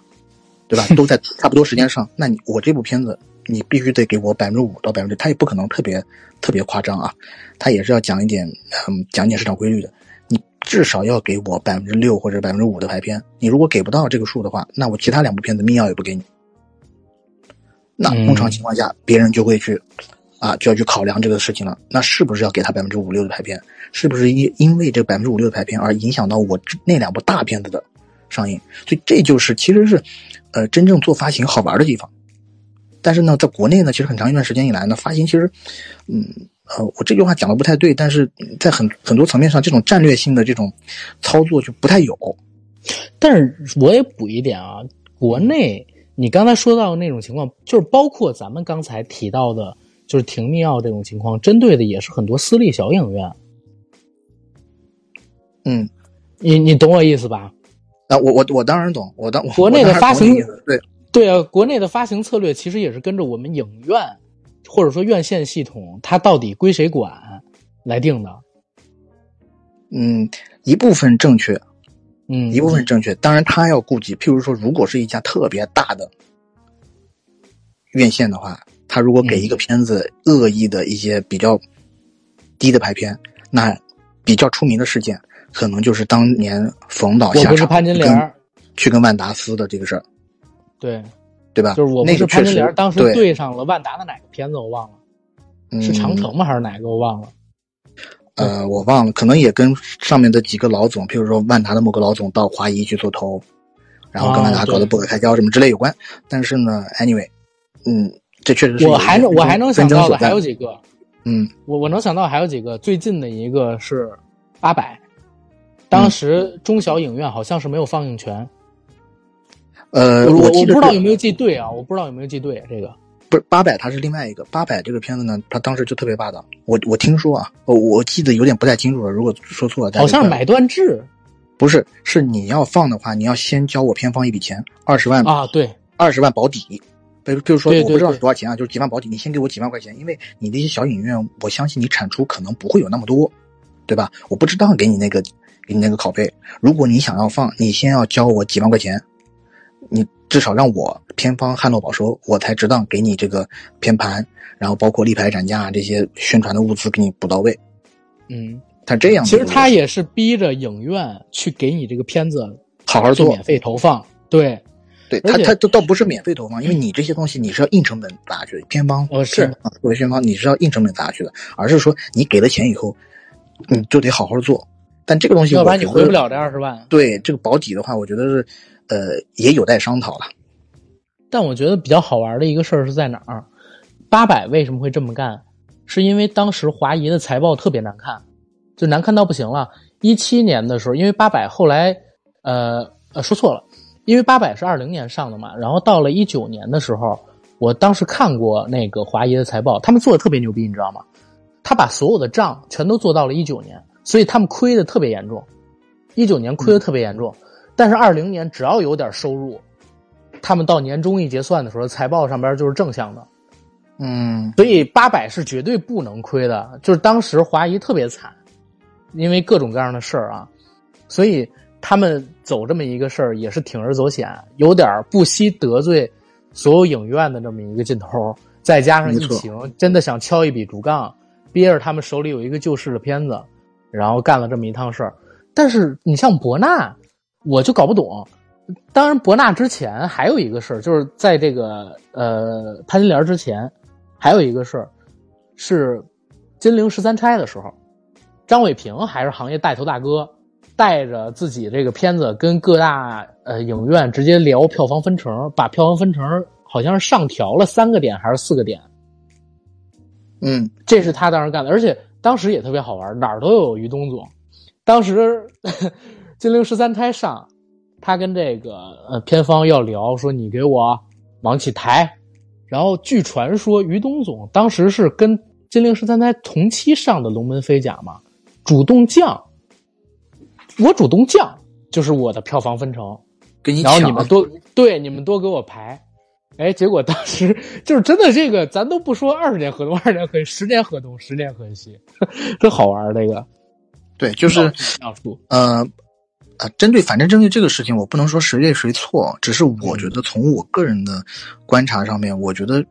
对吧？都在差不多时间上，那你我这部片子。你必须得给我百分之五到百分之，他也不可能特别特别夸张啊，他也是要讲一点，嗯，讲一点市场规律的。你至少要给我百分之六或者百分之五的排片。你如果给不到这个数的话，那我其他两部片子密钥也不给你。那通常情况下，别人就会去，啊，就要去考量这个事情了。那是不是要给他百分之五六的排片？是不是因因为这百分之五六的排片而影响到我那两部大片子的上映？所以这就是其实是，呃，真正做发行好玩的地方。但是呢，在国内呢，其实很长一段时间以来呢，发行其实，嗯，呃，我这句话讲的不太对，但是在很很多层面上，这种战略性的这种操作就不太有。但是我也补一点啊，国内你刚才说到的那种情况，就是包括咱们刚才提到的，就是停密钥这种情况，针对的也是很多私立小影院。嗯，你你懂我意思吧？啊，我我我当然懂，我当国内的发行对。对啊，国内的发行策略其实也是跟着我们影院，或者说院线系统，它到底归谁管来定的。嗯，一部分正确，嗯，一部分正确。当然，他要顾及，譬如说，如果是一家特别大的院线的话，他如果给一个片子恶意的一些比较低的排片，那比较出名的事件，可能就是当年冯导下场去跟万达撕的这个事儿。对，对吧？就是我不是潘金莲当时对对上了万达的哪个片子，我忘了，是长城吗？还是哪个？我忘了。呃，我忘了，可能也跟上面的几个老总，譬如说万达的某个老总到华谊去做投，然后跟万达搞得不可开交什么之类有关。但是呢，anyway，嗯，这确实是我还能我还能想到的还有几个，嗯，我我能想到还有几个，最近的一个是八百，当时中小影院好像是没有放映权。呃，我我不知道有没有记对啊，我不知道有没有记对这个。不是八百，它是另外一个八百这个片子呢，它当时就特别霸道。我我听说啊，我我记得有点不太清楚了，如果说错了，好像买断制，不是，是你要放的话，你要先交我片方一笔钱，二十万啊，对，二十万保底。比比如说，我不知道是多少钱啊，就是几万保底，你先给我几万块钱，因为你那些小影院，我相信你产出可能不会有那么多，对吧？我不知道给你那个给你那个拷贝，如果你想要放，你先要交我几万块钱。你至少让我片方旱涝保收，我才值当给你这个片盘，然后包括立牌展架这些宣传的物资给你补到位。嗯，他这样，其实他也是逼着影院去给你这个片子好好做，免费投放。对，对他他倒倒不是免费投放，因为你这些东西你是要硬成本砸下去的，片方呃是作为宣方你是要硬成本砸下去的，而是说你给了钱以后，你就得好好做。但这个东西，要不然你回不了这二十万。对这个保底的话，我觉得是。呃，也有待商讨了。但我觉得比较好玩的一个事儿是在哪儿？八百为什么会这么干？是因为当时华谊的财报特别难看，就难看到不行了。一七年的时候，因为八百后来，呃呃，说错了，因为八百是二零年上的嘛。然后到了一九年的时候，我当时看过那个华谊的财报，他们做的特别牛逼，你知道吗？他把所有的账全都做到了一九年，所以他们亏的特别严重。一九年亏的特别严重。但是二零年只要有点收入，他们到年终一结算的时候，财报上边就是正向的，嗯，所以八百是绝对不能亏的。就是当时华谊特别惨，因为各种各样的事儿啊，所以他们走这么一个事儿也是铤而走险，有点不惜得罪所有影院的这么一个劲头，再加上疫情，真的想敲一笔竹杠，憋着他们手里有一个救市的片子，然后干了这么一趟事儿。但是你像博纳。我就搞不懂，当然，博纳之前还有一个事儿，就是在这个呃潘金莲之前，还有一个事儿，是金陵十三钗的时候，张伟平还是行业带头大哥，带着自己这个片子跟各大呃影院直接聊票房分成，把票房分成好像是上调了三个点还是四个点，嗯，这是他当时干的，而且当时也特别好玩，哪儿都有于东总，当时。金陵十三钗上，他跟这个呃片方要聊，说你给我往起抬。然后据传说，于东总当时是跟金陵十三钗同期上的《龙门飞甲》嘛，主动降，我主动降就是我的票房分成，跟你然后你们多对你们多给我排，哎，结果当时就是真的这个，咱都不说二十年河东，二十年河西，十年河东，十年河西，真好玩儿这个。对，就是描述，呃啊，针对反正针对这个事情，我不能说谁对谁错，只是我觉得从我个人的观察上面，我觉得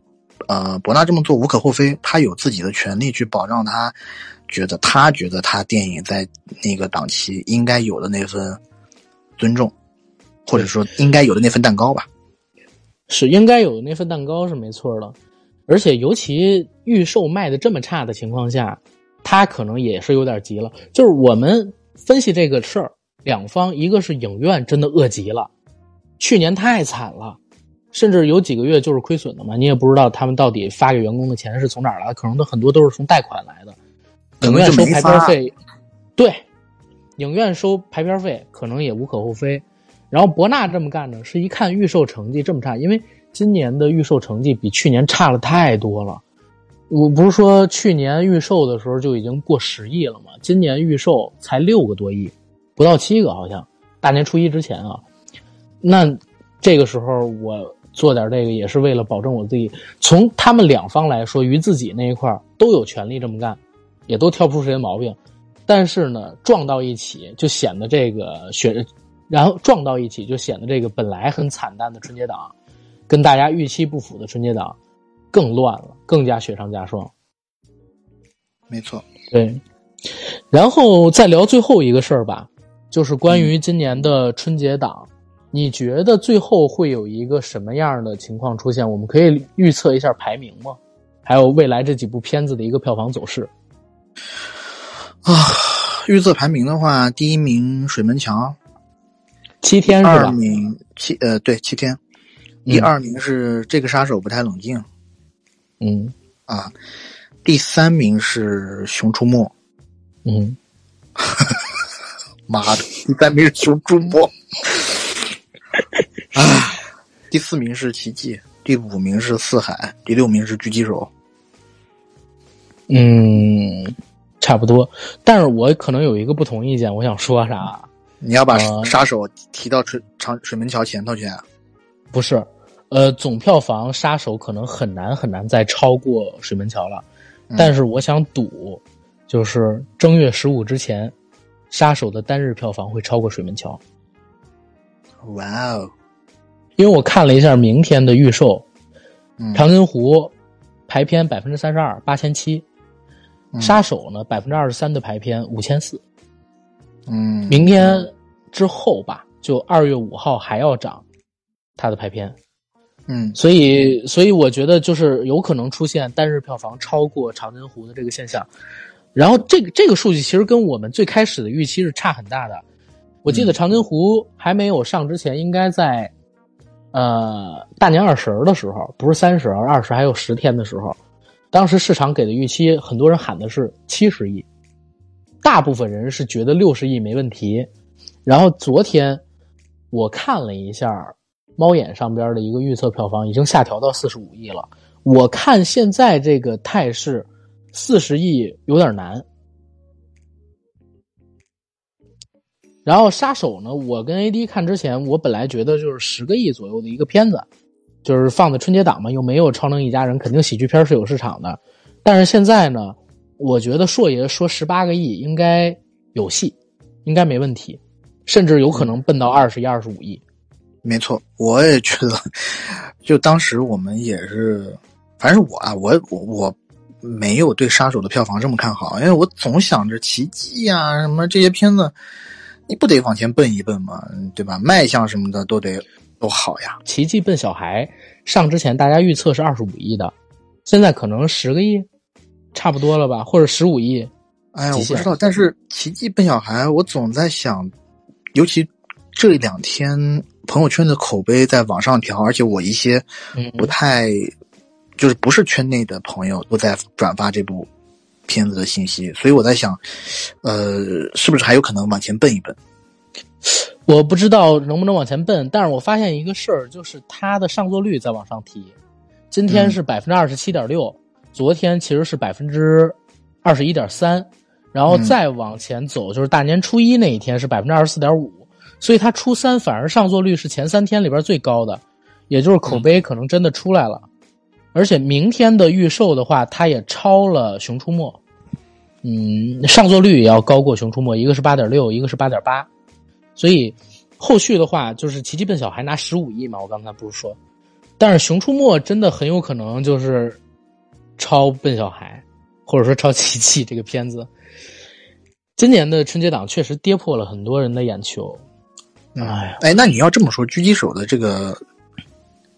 呃，博纳这么做无可厚非，他有自己的权利去保障他觉得他觉得他电影在那个档期应该有的那份尊重，或者说应该有的那份蛋糕吧。是应该有的那份蛋糕是没错的，而且尤其预售卖的这么差的情况下，他可能也是有点急了。就是我们分析这个事儿，两方一个是影院真的饿极了，去年太惨了，甚至有几个月就是亏损的嘛，你也不知道他们到底发给员工的钱是从哪儿来的，可能都很多都是从贷款来的。影院收排片费，对，影院收排片费可能也无可厚非。然后博纳这么干呢，是一看预售成绩这么差，因为今年的预售成绩比去年差了太多了。我不是说去年预售的时候就已经过十亿了吗？今年预售才六个多亿，不到七个好像。大年初一之前啊，那这个时候我做点这个也是为了保证我自己。从他们两方来说，于自己那一块都有权利这么干，也都挑不出谁的毛病。但是呢，撞到一起就显得这个雪。然后撞到一起，就显得这个本来很惨淡的春节档，跟大家预期不符的春节档，更乱了，更加雪上加霜。没错，对。然后再聊最后一个事儿吧，就是关于今年的春节档，你觉得最后会有一个什么样的情况出现？我们可以预测一下排名吗？还有未来这几部片子的一个票房走势。啊，预测排名的话，第一名《水门桥》。七天是吧？二名七呃对七天，第二名是这个杀手不太冷静，嗯啊，第三名是熊出没，嗯，妈的，第三名是熊出没，啊，第四名是奇迹，第五名是四海，第六名是狙击手，嗯，差不多，但是我可能有一个不同意见，我想说啥？你要把杀手提到水长水门桥前头去？不是，呃，总票房杀手可能很难很难再超过水门桥了。但是我想赌，就是正月十五之前，杀手的单日票房会超过水门桥。哇哦！因为我看了一下明天的预售，长津湖排片百分之三十二，八千七；杀手呢百分之二十三的排片五千四。嗯，明天之后吧，就二月五号还要涨，它的排片，嗯，所以所以我觉得就是有可能出现单日票房超过长津湖的这个现象，然后这个这个数据其实跟我们最开始的预期是差很大的。我记得长津湖还没有上之前，应该在呃大年二十的时候，不是三十，而二十还有十天的时候，当时市场给的预期，很多人喊的是七十亿。大部分人是觉得六十亿没问题，然后昨天我看了一下猫眼上边的一个预测票房，已经下调到四十五亿了。我看现在这个态势，四十亿有点难。然后杀手呢，我跟 AD 看之前，我本来觉得就是十个亿左右的一个片子，就是放在春节档嘛，又没有超能一家人，肯定喜剧片是有市场的。但是现在呢？我觉得硕爷说十八个亿应该有戏，应该没问题，甚至有可能奔到二十亿、二十五亿。没错，我也觉得，就当时我们也是，反正我啊，我我我没有对杀手的票房这么看好，因为我总想着奇迹啊什么这些片子，你不得往前奔一奔嘛，对吧？卖相什么的都得都好呀。奇迹笨小孩上之前，大家预测是二十五亿的，现在可能十个亿。差不多了吧，或者十五亿。哎呀，我不知道。但是《奇迹笨小孩》，我总在想，尤其这两天朋友圈的口碑在往上调，而且我一些不太就是不是圈内的朋友都在转发这部片子的信息，所以我在想，呃，是不是还有可能往前奔一奔？我不知道能不能往前奔，但是我发现一个事儿，就是它的上座率在往上提，今天是百分之二十七点六。昨天其实是百分之二十一点三，然后再往前走，就是大年初一那一天是百分之二十四点五，所以它初三反而上座率是前三天里边最高的，也就是口碑可能真的出来了。而且明天的预售的话，它也超了《熊出没》，嗯，上座率也要高过《熊出没》，一个是八点六，一个是八点八，所以后续的话就是《奇迹笨小孩》拿十五亿嘛，我刚才不是说，但是《熊出没》真的很有可能就是超笨小孩，或者说超奇迹这个片子。今年的春节档确实跌破了很多人的眼球。哎呀，哎，那你要这么说，狙击手的这个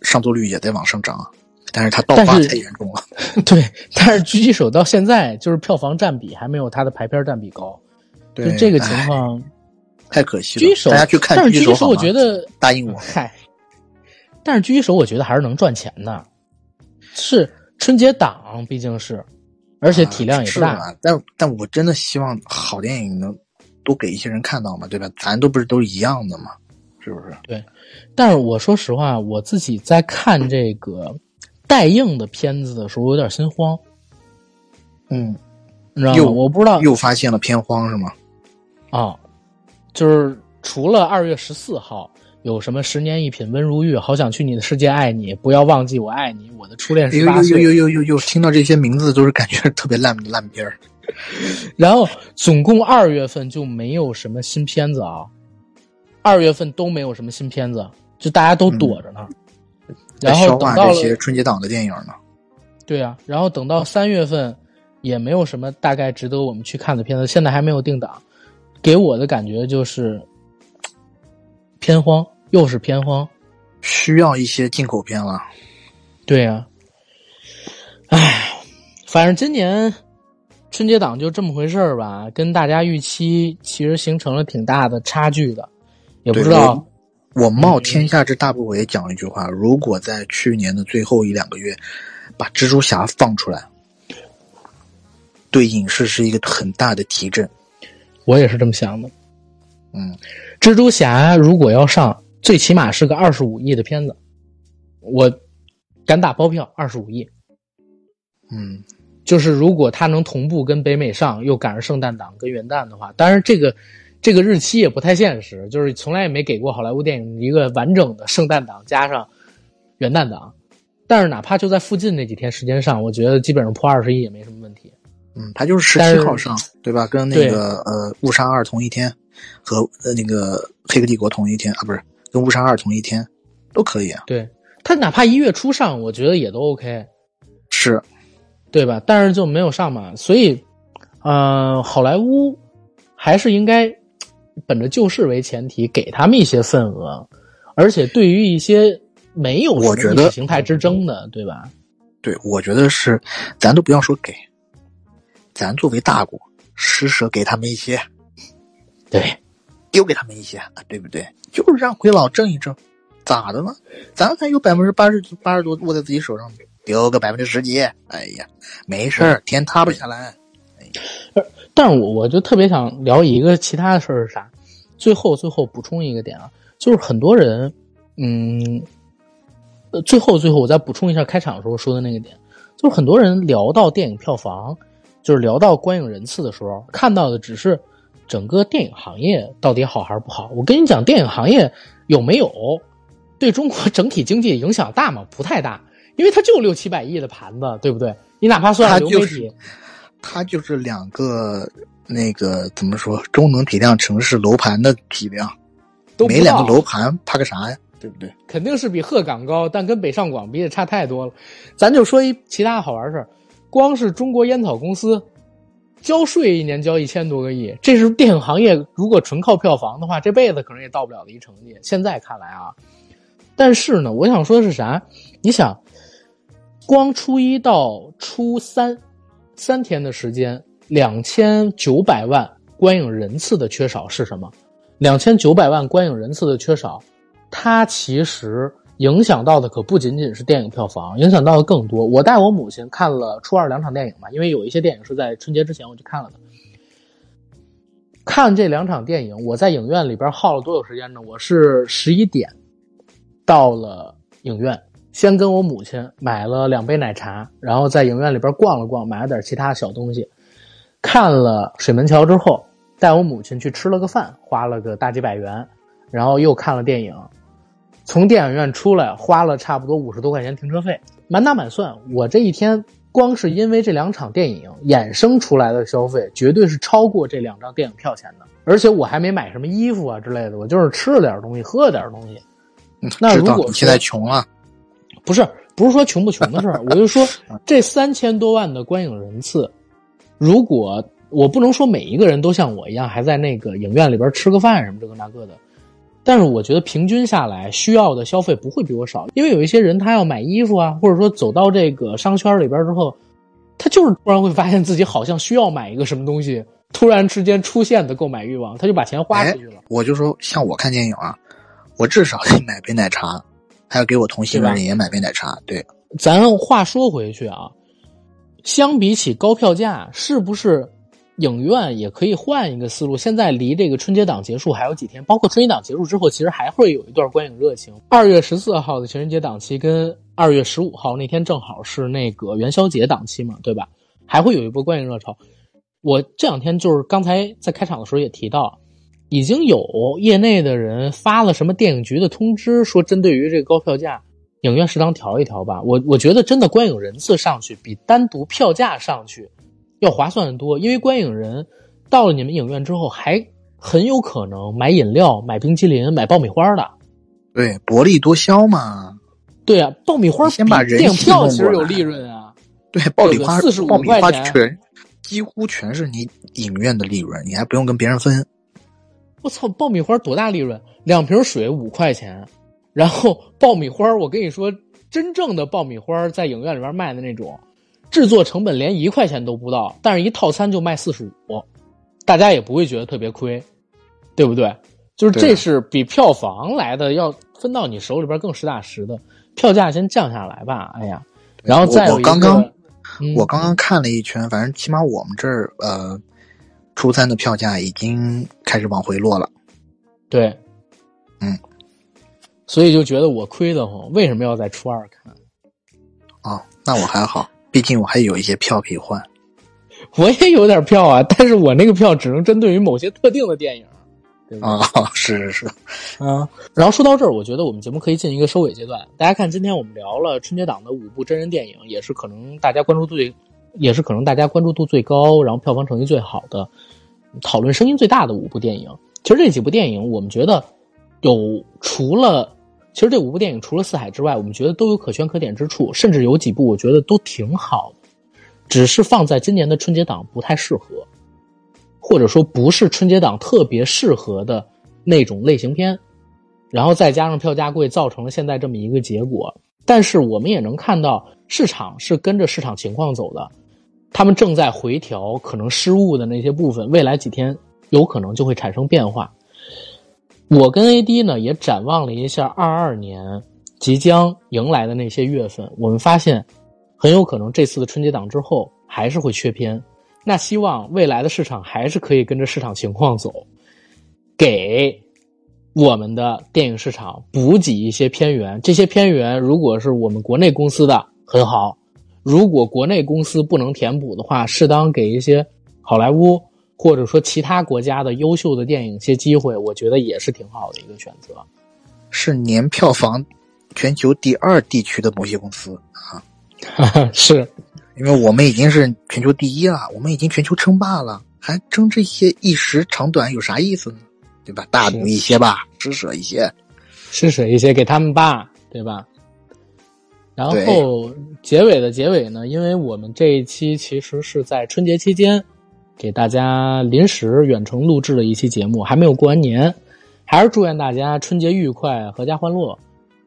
上座率也在往上涨啊。但是它爆发太严重了，对。但是狙击手到现在就是票房占比还没有它的排片占比高，就这个情况太可惜了。狙击手大家去看狙击手，我觉得答应我。嗨，但是狙击手我觉得还是能赚钱的，是春节档毕竟是，而且体量也不大。但但我真的希望好电影能多给一些人看到嘛，对吧？咱都不是都一样的嘛，是不是？对。但是我说实话，我自己在看这个。待映的片子的时候，我有点心慌。嗯，你知道吗？我不知道又发现了片荒是吗？啊，就是除了二月十四号有什么十年一品温如玉，好想去你的世界爱你，不要忘记我爱你，我的初恋十八岁。又又又又又听到这些名字都是感觉特别烂烂片儿。然后总共二月份就没有什么新片子啊，二月份都没有什么新片子，就大家都躲着呢。然后等到这些春节档的电影呢？对啊，然后等到三月份，也没有什么大概值得我们去看的片子，现在还没有定档，给我的感觉就是偏荒，又是偏荒，需要一些进口片了。对呀，唉，反正今年春节档就这么回事儿吧，跟大家预期其实形成了挺大的差距的，也不知道。我冒天下之大不韪讲一句话：如果在去年的最后一两个月把蜘蛛侠放出来，对影视是一个很大的提振。我也是这么想的。嗯，蜘蛛侠如果要上，最起码是个二十五亿的片子，我敢打包票二十五亿。嗯，就是如果它能同步跟北美上，又赶上圣诞档跟元旦的话，当然这个。这个日期也不太现实，就是从来也没给过好莱坞电影一个完整的圣诞档加上元旦档。但是哪怕就在附近那几天时间上，我觉得基本上破二十亿也没什么问题。嗯，它就是十七号上，对吧？跟那个呃《误杀二》同一天，和呃那个《黑客帝国》同一天啊，不是跟《误杀二》同一天，都可以啊。对，它哪怕一月初上，我觉得也都 OK，是，对吧？但是就没有上嘛，所以，呃，好莱坞还是应该。本着救市为前提，给他们一些份额，而且对于一些没有我觉得形态之争的，对吧？对，我觉得是，咱都不要说给，咱作为大国，施舍给他们一些，对，丢给他们一些，对不对？就是让回老挣一挣，咋的呢？咱还有百分之八十八十多握在自己手上，丢个百分之十几，哎呀，没事儿，天塌不下来。但是我我就特别想聊一个其他的事儿是啥？最后最后补充一个点啊，就是很多人，嗯，最后最后我再补充一下开场的时候说的那个点，就是很多人聊到电影票房，就是聊到观影人次的时候，看到的只是整个电影行业到底好还是不好。我跟你讲，电影行业有没有对中国整体经济影响大吗？不太大，因为它就六七百亿的盘子，对不对？你哪怕算流媒体。它就是两个那个怎么说中等体量城市楼盘的体量，没两个楼盘怕个啥呀？对不对？肯定是比鹤岗高，但跟北上广比也差太多了。咱就说一其他好玩事儿，光是中国烟草公司交税一年交一千多个亿，这是电影行业如果纯靠票房的话，这辈子可能也到不了的一成绩。现在看来啊，但是呢，我想说的是啥？你想，光初一到初三。三天的时间，两千九百万观影人次的缺少是什么？两千九百万观影人次的缺少，它其实影响到的可不仅仅是电影票房，影响到的更多。我带我母亲看了初二两场电影嘛，因为有一些电影是在春节之前我去看了的。看这两场电影，我在影院里边耗了多久时间呢？我是十一点到了影院，先跟我母亲买了两杯奶茶，然后在影院里边逛了逛，买了点其他小东西。看了水门桥之后，带我母亲去吃了个饭，花了个大几百元，然后又看了电影。从电影院出来，花了差不多五十多块钱停车费。满打满算，我这一天光是因为这两场电影衍生出来的消费，绝对是超过这两张电影票钱的。而且我还没买什么衣服啊之类的，我就是吃了点东西，喝了点东西。那如果现在穷了，不是不是说穷不穷的事儿，我就说这三千多万的观影人次，如果我不能说每一个人都像我一样还在那个影院里边吃个饭什么这个那个的，但是我觉得平均下来需要的消费不会比我少，因为有一些人他要买衣服啊，或者说走到这个商圈里边之后，他就是突然会发现自己好像需要买一个什么东西，突然之间出现的购买欲望，他就把钱花出去了。我就说像我看电影啊。我至少得买杯奶茶，还要给我同行的人也买杯奶茶。对，咱话说回去啊，相比起高票价，是不是影院也可以换一个思路？现在离这个春节档结束还有几天，包括春节档结束之后，其实还会有一段观影热情。二月十四号的情人节档期跟二月十五号那天正好是那个元宵节档期嘛，对吧？还会有一波观影热潮。我这两天就是刚才在开场的时候也提到。已经有业内的人发了什么电影局的通知，说针对于这个高票价，影院适当调一调吧。我我觉得真的观影人次上去比单独票价上去要划算的多，因为观影人到了你们影院之后，还很有可能买饮料、买冰淇淋、买爆米花的。对，薄利多销嘛。对啊，爆米花先把人电影票其实有利润啊。对，爆米花四十五块钱全几乎全是你影院的利润，你还不用跟别人分。我操，爆米花多大利润？两瓶水五块钱，然后爆米花，我跟你说，真正的爆米花在影院里边卖的那种，制作成本连一块钱都不到，但是一套餐就卖四十五，大家也不会觉得特别亏，对不对？就是这是比票房来的要分到你手里边更实打实的，票价先降下来吧。哎呀，然后再我刚刚我刚刚看了一圈，反正起码我们这儿呃。初三的票价已经开始往回落了，对，嗯，所以就觉得我亏得慌。为什么要在初二看？哦，那我还好，毕竟我还有一些票可以换。我也有点票啊，但是我那个票只能针对于某些特定的电影，对吧？啊，是是是，嗯。然后说到这儿，我觉得我们节目可以进一个收尾阶段。大家看，今天我们聊了春节档的五部真人电影，也是可能大家关注最。也是可能大家关注度最高，然后票房成绩最好的，讨论声音最大的五部电影。其实这几部电影，我们觉得有除了，其实这五部电影除了《四海》之外，我们觉得都有可圈可点之处，甚至有几部我觉得都挺好的，只是放在今年的春节档不太适合，或者说不是春节档特别适合的那种类型片，然后再加上票价贵，造成了现在这么一个结果。但是我们也能看到，市场是跟着市场情况走的。他们正在回调可能失误的那些部分，未来几天有可能就会产生变化。我跟 AD 呢也展望了一下二二年即将迎来的那些月份，我们发现很有可能这次的春节档之后还是会缺片。那希望未来的市场还是可以跟着市场情况走，给我们的电影市场补给一些片源。这些片源如果是我们国内公司的，很好。如果国内公司不能填补的话，适当给一些好莱坞或者说其他国家的优秀的电影一些机会，我觉得也是挺好的一个选择。是年票房全球第二地区的某些公司啊，是因为我们已经是全球第一了，我们已经全球称霸了，还争这些一时长短有啥意思呢？对吧？大度一些吧，施舍一些，施舍一些给他们吧，对吧？然后结尾的结尾呢？因为我们这一期其实是在春节期间给大家临时远程录制的一期节目，还没有过完年，还是祝愿大家春节愉快，阖家欢乐。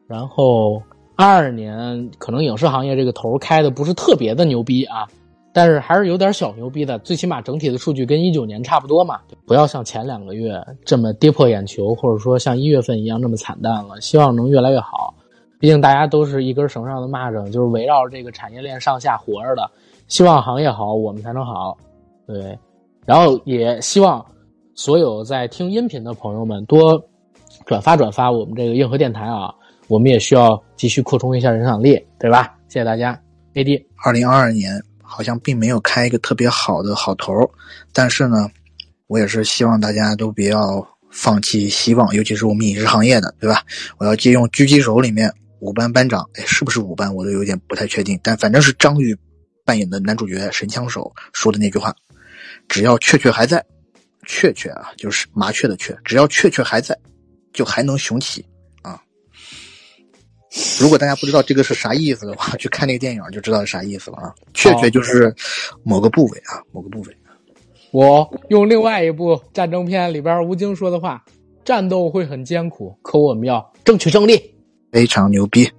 然后二二年可能影视行业这个头开的不是特别的牛逼啊，但是还是有点小牛逼的，最起码整体的数据跟一九年差不多嘛，不要像前两个月这么跌破眼球，或者说像一月份一样那么惨淡了。希望能越来越好。毕竟大家都是一根绳上的蚂蚱，就是围绕这个产业链上下活着的。希望行业好，我们才能好，对。然后也希望所有在听音频的朋友们多转发转发我们这个硬核电台啊。我们也需要继续扩充一下影响力，对吧？谢谢大家，AD。二零二二年好像并没有开一个特别好的好头，但是呢，我也是希望大家都不要放弃希望，尤其是我们影视行业的，对吧？我要借用狙击手里面五班班长，哎，是不是五班？我都有点不太确定，但反正是张宇扮演的男主角神枪手说的那句话：只要雀雀还在，雀雀啊，就是麻雀的雀，只要雀雀还在，就还能雄起啊。如果大家不知道这个是啥意思的话，去看那个电影就知道是啥意思了啊。雀雀就是某个部位啊，某个部位。我用另外一部战争片里边吴京说的话：战斗会很艰苦，可我们要争取胜利。非常牛逼。